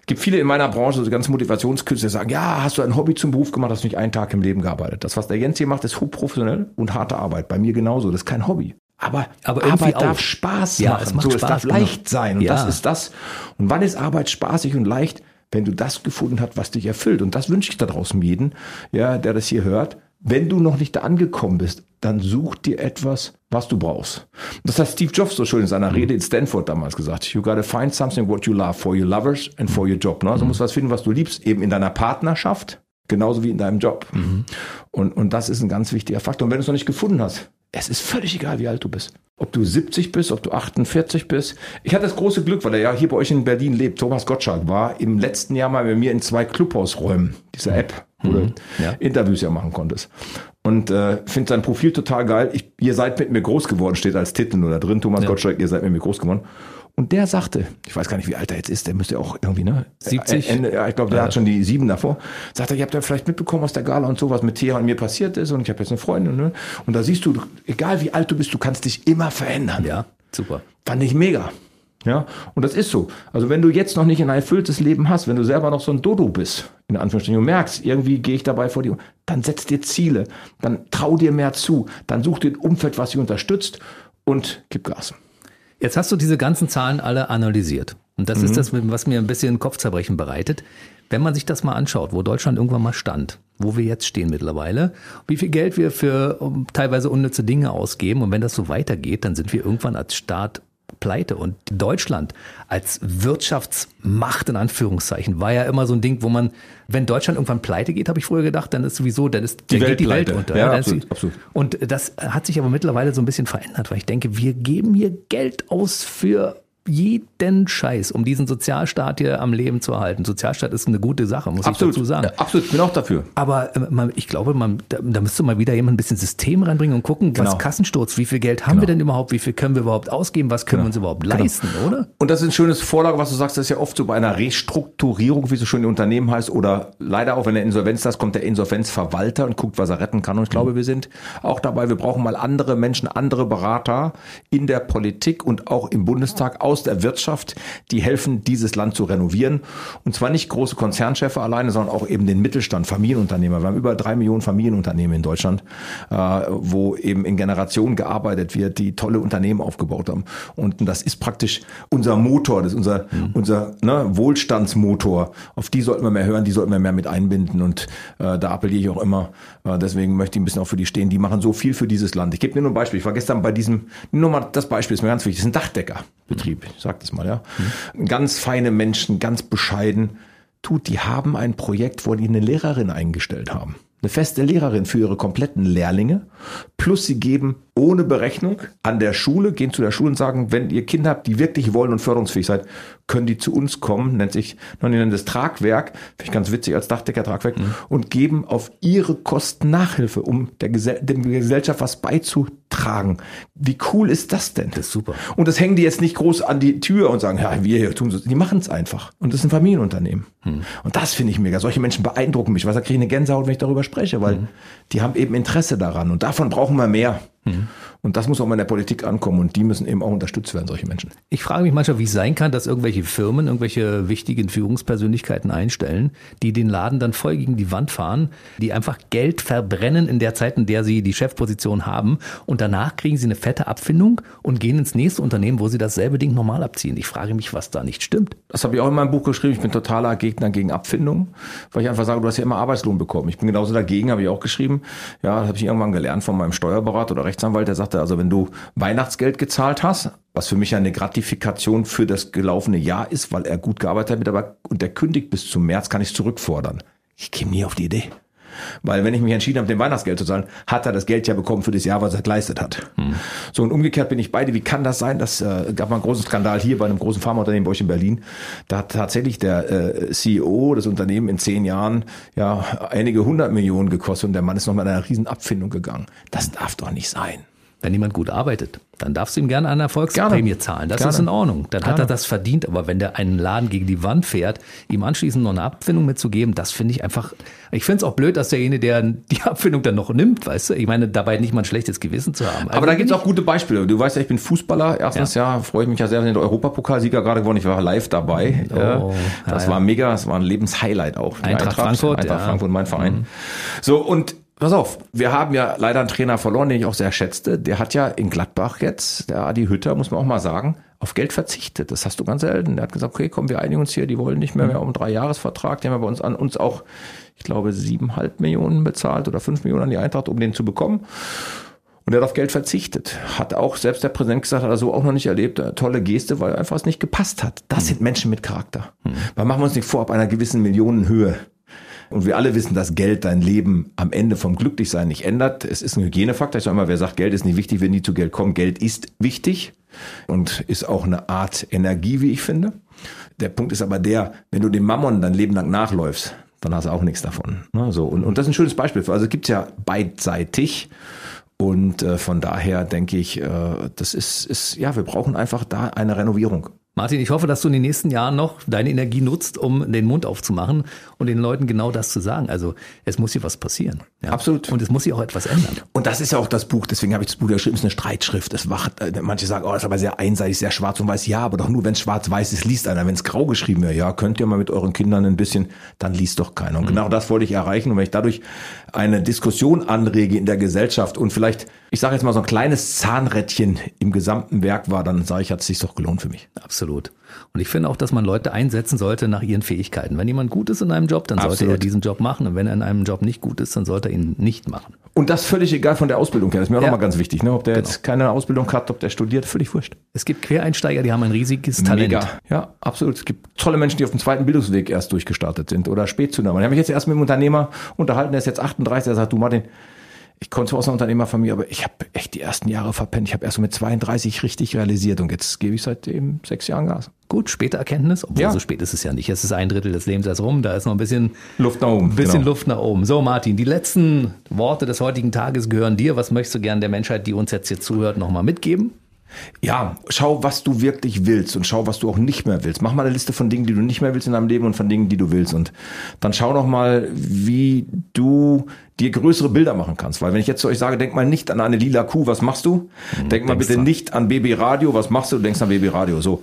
Es gibt viele in meiner Branche, so ganz Motivationskünstler, die sagen, ja, hast du ein Hobby zum Beruf gemacht, hast du nicht einen Tag im Leben gearbeitet. Das, was der Jens hier macht, ist hochprofessionell und harte Arbeit. Bei mir genauso. Das ist kein Hobby. Aber, aber Arbeit auch. darf Spaß ja, machen. Es, macht so, Spaß, es darf genau. leicht sein. Und ja. das ist das. Und wann ist Arbeit spaßig und leicht? Wenn du das gefunden hast, was dich erfüllt. Und das wünsche ich da draußen jeden, ja, der das hier hört. Wenn du noch nicht da angekommen bist, dann such dir etwas, was du brauchst. Das hat Steve Jobs so schön in seiner Rede in Stanford damals gesagt. You gotta find something what you love for your lovers and for your job. Ne? Also musst was finden, was du liebst, eben in deiner Partnerschaft, genauso wie in deinem Job. Mhm. Und, und das ist ein ganz wichtiger Faktor. Und wenn du es noch nicht gefunden hast, es ist völlig egal, wie alt du bist. Ob du 70 bist, ob du 48 bist. Ich hatte das große Glück, weil er ja hier bei euch in Berlin lebt. Thomas Gottschalk war im letzten Jahr mal bei mir in zwei Clubhausräumen, dieser App, wo mhm. du ja. Interviews ja machen konntest. Und äh, finde sein Profil total geil. Ich, ihr seid mit mir groß geworden, steht als Titel nur da drin. Thomas ja. Gottschalk, ihr seid mit mir groß geworden. Und der sagte, ich weiß gar nicht, wie alt er jetzt ist, der müsste auch irgendwie, ne? 70? Ende, ja, ich glaube, der ja. hat schon die sieben davor. Sagt er, ihr habt ja vielleicht mitbekommen, was der Gala und so, was mit Thea und mir passiert ist. Und ich habe jetzt eine Freundin, ne? Und da siehst du, egal wie alt du bist, du kannst dich immer verändern. Ja, super. Fand ich mega. Ja, und das ist so. Also wenn du jetzt noch nicht ein erfülltes Leben hast, wenn du selber noch so ein Dodo bist, in Anführungsstrichen, und merkst, irgendwie gehe ich dabei vor dir, dann setz dir Ziele, dann trau dir mehr zu, dann such dir ein Umfeld, was dich unterstützt und gib Gas. Jetzt hast du diese ganzen Zahlen alle analysiert. Und das mhm. ist das, was mir ein bisschen Kopfzerbrechen bereitet. Wenn man sich das mal anschaut, wo Deutschland irgendwann mal stand, wo wir jetzt stehen mittlerweile, wie viel Geld wir für teilweise unnütze Dinge ausgeben und wenn das so weitergeht, dann sind wir irgendwann als Staat pleite. Und Deutschland als Wirtschaftsmacht in Anführungszeichen war ja immer so ein Ding, wo man, wenn Deutschland irgendwann pleite geht, habe ich früher gedacht, dann ist sowieso, dann ist die, Welt, die Welt unter. Ja, absolut, die, absolut. Und das hat sich aber mittlerweile so ein bisschen verändert, weil ich denke, wir geben hier Geld aus für jeden Scheiß, um diesen Sozialstaat hier am Leben zu erhalten. Sozialstaat ist eine gute Sache, muss absolut, ich dazu sagen. absolut, ich bin auch dafür. Aber äh, man, ich glaube, man, da, da müsste mal wieder jemand ein bisschen System reinbringen und gucken, genau. was Kassensturz, wie viel Geld haben genau. wir denn überhaupt, wie viel können wir überhaupt ausgeben, was können genau. wir uns überhaupt genau. leisten, oder? Und das ist ein schönes Vorlage, was du sagst, das ist ja oft so bei einer Restrukturierung, wie es so schön in Unternehmen heißt, oder leider auch, wenn der Insolvenz ist, kommt der Insolvenzverwalter und guckt, was er retten kann. Und ich glaube, mhm. wir sind auch dabei, wir brauchen mal andere Menschen, andere Berater in der Politik und auch im Bundestag aus der Wirtschaft, die helfen, dieses Land zu renovieren. Und zwar nicht große Konzernchefs alleine, sondern auch eben den Mittelstand, Familienunternehmer. Wir haben über drei Millionen Familienunternehmen in Deutschland, äh, wo eben in Generationen gearbeitet wird, die tolle Unternehmen aufgebaut haben. Und das ist praktisch unser Motor, das ist unser, mhm. unser ne, Wohlstandsmotor. Auf die sollten wir mehr hören, die sollten wir mehr mit einbinden. Und äh, da appelliere ich auch immer. Äh, deswegen möchte ich ein bisschen auch für die stehen. Die machen so viel für dieses Land. Ich gebe dir nur ein Beispiel. Ich war gestern bei diesem, nur mal das Beispiel ist mir ganz wichtig, das ist ein Dachdecker. Ich sag das mal, ja. Mhm. Ganz feine Menschen, ganz bescheiden. Tut, die haben ein Projekt, wo die eine Lehrerin eingestellt haben eine feste Lehrerin für ihre kompletten Lehrlinge. Plus sie geben ohne Berechnung an der Schule, gehen zu der Schule und sagen, wenn ihr Kinder habt, die wirklich wollen und förderungsfähig seid, können die zu uns kommen, nennt sich, man nennt das Tragwerk, finde ich ganz witzig als Dachdecker-Tragwerk, mhm. und geben auf ihre Kosten Nachhilfe, um der, Gesell der Gesellschaft was beizutragen. Wie cool ist das denn? Das ist super. Und das hängen die jetzt nicht groß an die Tür und sagen, ja, wir hier tun so. Die machen es einfach. Und das ist ein Familienunternehmen. Mhm. Und das finde ich mega. Solche Menschen beeindrucken mich. Was da kriege ich eine Gänsehaut, wenn ich darüber spreche, weil mhm. die haben eben Interesse daran. Und davon brauchen wir mehr. Mhm. Und das muss auch mal in der Politik ankommen und die müssen eben auch unterstützt werden, solche Menschen. Ich frage mich manchmal, wie es sein kann, dass irgendwelche Firmen, irgendwelche wichtigen Führungspersönlichkeiten einstellen, die den Laden dann voll gegen die Wand fahren, die einfach Geld verbrennen in der Zeit, in der sie die Chefposition haben und danach kriegen sie eine fette Abfindung und gehen ins nächste Unternehmen, wo sie dasselbe Ding normal abziehen. Ich frage mich, was da nicht stimmt. Das habe ich auch in meinem Buch geschrieben. Ich bin totaler Gegner gegen Abfindung, weil ich einfach sage, du hast ja immer Arbeitslohn bekommen. Ich bin genauso dagegen, habe ich auch geschrieben. Ja, das habe ich irgendwann gelernt von meinem Steuerberater oder Rechtsanwalt, der sagte, also wenn du Weihnachtsgeld gezahlt hast, was für mich eine Gratifikation für das gelaufene Jahr ist, weil er gut gearbeitet hat, aber und der kündigt bis zum März, kann ich zurückfordern. Ich käme nie auf die Idee. Weil wenn ich mich entschieden habe, dem Weihnachtsgeld zu zahlen, hat er das Geld ja bekommen für das Jahr, was er geleistet hat. Hm. So und umgekehrt bin ich beide. Wie kann das sein? Das äh, gab mal einen großen Skandal hier bei einem großen Pharmaunternehmen bei euch in Berlin. Da hat tatsächlich der äh, CEO des Unternehmens in zehn Jahren ja einige hundert Millionen gekostet und der Mann ist noch mit einer riesen Abfindung gegangen. Das darf doch nicht sein. Wenn jemand gut arbeitet, dann darfst du ihm gerne eine Erfolgsprämie gerne. zahlen. Das gerne. ist in Ordnung. Dann gerne. hat er das verdient. Aber wenn der einen Laden gegen die Wand fährt, ihm anschließend noch eine Abfindung mitzugeben, das finde ich einfach. Ich finde es auch blöd, dass derjenige, der die Abfindung dann noch nimmt, weißt du? Ich meine, dabei nicht mal ein schlechtes Gewissen zu haben. Aber also da gibt es auch gute Beispiele. Du weißt ja, ich bin Fußballer. Erstens ja, ja freue ich mich ja sehr, wenn der Europapokalsieger gerade geworden. Ich war live dabei. Oh, das ja, war mega. Das war ein Lebenshighlight auch. Eintracht, Eintracht Frankfurt. Eintracht Frankfurt, mein Verein. Mhm. So und Pass auf, wir haben ja leider einen Trainer verloren, den ich auch sehr schätzte. Der hat ja in Gladbach jetzt, der Adi Hütter, muss man auch mal sagen, auf Geld verzichtet. Das hast du ganz selten. Der hat gesagt, okay, komm, wir einigen uns hier, die wollen nicht mehr, mehr um drei Jahresvertrag. Die haben ja bei uns an uns auch, ich glaube, siebeneinhalb Millionen bezahlt oder fünf Millionen an die Eintracht, um den zu bekommen. Und er hat auf Geld verzichtet. Hat auch selbst der Präsident gesagt, hat er so auch noch nicht erlebt. Eine tolle Geste, weil einfach es nicht gepasst hat. Das mhm. sind Menschen mit Charakter. Mhm. Weil machen wir uns nicht vor, ab einer gewissen Millionenhöhe und wir alle wissen, dass Geld dein Leben am Ende vom Glücklichsein nicht ändert. Es ist ein Hygienefaktor. Ich sage immer, wer sagt, Geld ist nicht wichtig, wenn nie zu Geld kommen. Geld ist wichtig und ist auch eine Art Energie, wie ich finde. Der Punkt ist aber der, wenn du dem Mammon dein Leben lang nachläufst, dann hast du auch nichts davon. Ne? So, und, und das ist ein schönes Beispiel. Also es gibt ja beidseitig. Und äh, von daher denke ich, äh, das ist, ist, ja, wir brauchen einfach da eine Renovierung. Martin, ich hoffe, dass du in den nächsten Jahren noch deine Energie nutzt, um den Mund aufzumachen und den Leuten genau das zu sagen. Also es muss hier was passieren. Ja? Absolut. Und es muss hier auch etwas ändern. Und das ist ja auch das Buch, deswegen habe ich das Buch geschrieben, es ist eine Streitschrift. Es wacht, äh, manche sagen, oh, das ist aber sehr einseitig, sehr schwarz und weiß. Ja, aber doch nur, wenn es schwarz-weiß ist, liest einer. Wenn es grau geschrieben wäre, ja, könnt ihr mal mit euren Kindern ein bisschen, dann liest doch keiner. Und mhm. genau das wollte ich erreichen. Und wenn ich dadurch eine Diskussion anrege in der Gesellschaft und vielleicht, ich sage jetzt mal so ein kleines Zahnrädchen im gesamten Werk war, dann sage ich, hat es sich doch gelohnt für mich. Absolut. Und ich finde auch, dass man Leute einsetzen sollte nach ihren Fähigkeiten. Wenn jemand gut ist in einem Job, dann Absolut. sollte er diesen Job machen. Und wenn er in einem Job nicht gut ist, dann sollte er ihn nicht machen. Und das völlig egal von der Ausbildung her. Das ist mir auch ja. nochmal ganz wichtig. Ne? Ob der genau. jetzt keine Ausbildung hat, ob der studiert, völlig wurscht. Es gibt Quereinsteiger, die haben ein riesiges Talent. Mega. Ja, absolut. Es gibt tolle Menschen, die auf dem zweiten Bildungsweg erst durchgestartet sind oder Spätzünder. Ich habe mich jetzt erst mit einem Unternehmer unterhalten, der ist jetzt 38, der sagt, du Martin, ich komme zwar aus einer Unternehmerfamilie, aber ich habe echt die ersten Jahre verpennt. Ich habe erst so mit 32 richtig realisiert und jetzt gebe ich seitdem sechs Jahren Gas. Gut, späte Erkenntnis, obwohl ja. so spät ist es ja nicht. Es ist ein Drittel des Lebens erst rum, da ist noch ein bisschen Luft nach oben. Bisschen genau. Luft nach oben. So, Martin, die letzten Worte des heutigen Tages gehören dir. Was möchtest du gern der Menschheit, die uns jetzt hier zuhört, nochmal mitgeben? Ja, schau, was du wirklich willst und schau, was du auch nicht mehr willst. Mach mal eine Liste von Dingen, die du nicht mehr willst in deinem Leben und von Dingen, die du willst. Und dann schau noch mal, wie du dir größere Bilder machen kannst. Weil wenn ich jetzt zu euch sage, denk mal nicht an eine lila Kuh, was machst du? Mhm, denk mal bitte dran. nicht an Baby Radio, was machst du? Du denkst an Baby Radio. So,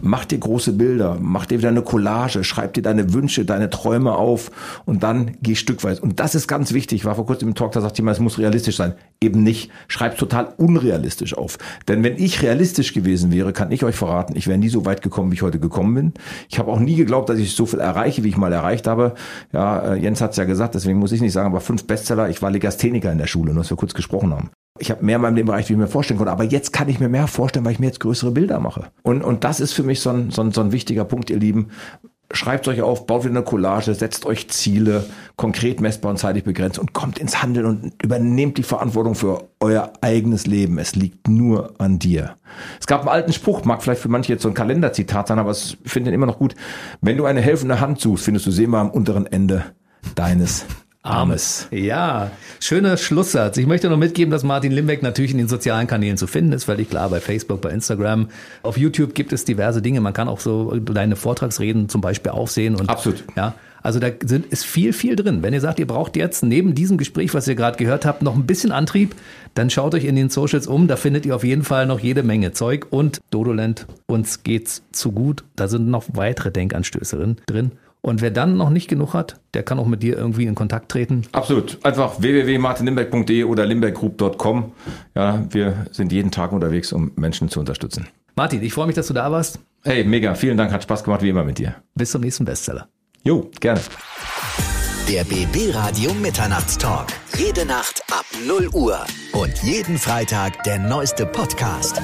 mach dir große Bilder, mach dir wieder eine Collage, schreib dir deine Wünsche, deine Träume auf und dann geh stückweise. Und das ist ganz wichtig. Ich war vor kurzem im Talk, da sagt jemand, es muss realistisch sein. Eben nicht. Schreib total unrealistisch auf. Denn wenn ich realistisch gewesen wäre, kann ich euch verraten, ich wäre nie so weit gekommen, wie ich heute gekommen bin. Ich habe auch nie geglaubt, dass ich so viel erreiche, wie ich mal erreicht habe. Ja, äh, Jens hat es ja gesagt, deswegen muss ich nicht sagen, aber fünf Bestseller. Ich war Legastheniker in der Schule, nur dass wir kurz gesprochen haben. Ich habe mehr in meinem Leben erreicht, wie ich mir vorstellen konnte. Aber jetzt kann ich mir mehr vorstellen, weil ich mir jetzt größere Bilder mache. Und, und das ist für mich so ein, so, ein, so ein wichtiger Punkt, ihr Lieben. Schreibt euch auf, baut wieder eine Collage, setzt euch Ziele, konkret messbar und zeitlich begrenzt und kommt ins Handeln und übernehmt die Verantwortung für euer eigenes Leben. Es liegt nur an dir. Es gab einen alten Spruch, mag vielleicht für manche jetzt so ein Kalenderzitat sein, aber ich finde den immer noch gut. Wenn du eine helfende Hand suchst, findest du sie immer am unteren Ende deines Armes. Ja, schöner Schlusssatz. Ich möchte noch mitgeben, dass Martin Limbeck natürlich in den sozialen Kanälen zu finden ist, völlig klar, bei Facebook, bei Instagram. Auf YouTube gibt es diverse Dinge. Man kann auch so deine Vortragsreden zum Beispiel aufsehen. Und, Absolut. Ja, also da sind, ist viel, viel drin. Wenn ihr sagt, ihr braucht jetzt neben diesem Gespräch, was ihr gerade gehört habt, noch ein bisschen Antrieb, dann schaut euch in den Socials um. Da findet ihr auf jeden Fall noch jede Menge Zeug. Und Dodolent, uns geht's zu gut. Da sind noch weitere Denkanstöße drin. Und wer dann noch nicht genug hat, der kann auch mit dir irgendwie in Kontakt treten. Absolut. Einfach www.martinlimbeck.de oder limbeckgroup.com. Ja, wir sind jeden Tag unterwegs, um Menschen zu unterstützen. Martin, ich freue mich, dass du da warst. Hey, mega. Vielen Dank. Hat Spaß gemacht, wie immer mit dir. Bis zum nächsten Bestseller. Jo, gerne. Der BB Radio Mitternachtstalk. Jede Nacht ab 0 Uhr. Und jeden Freitag der neueste Podcast.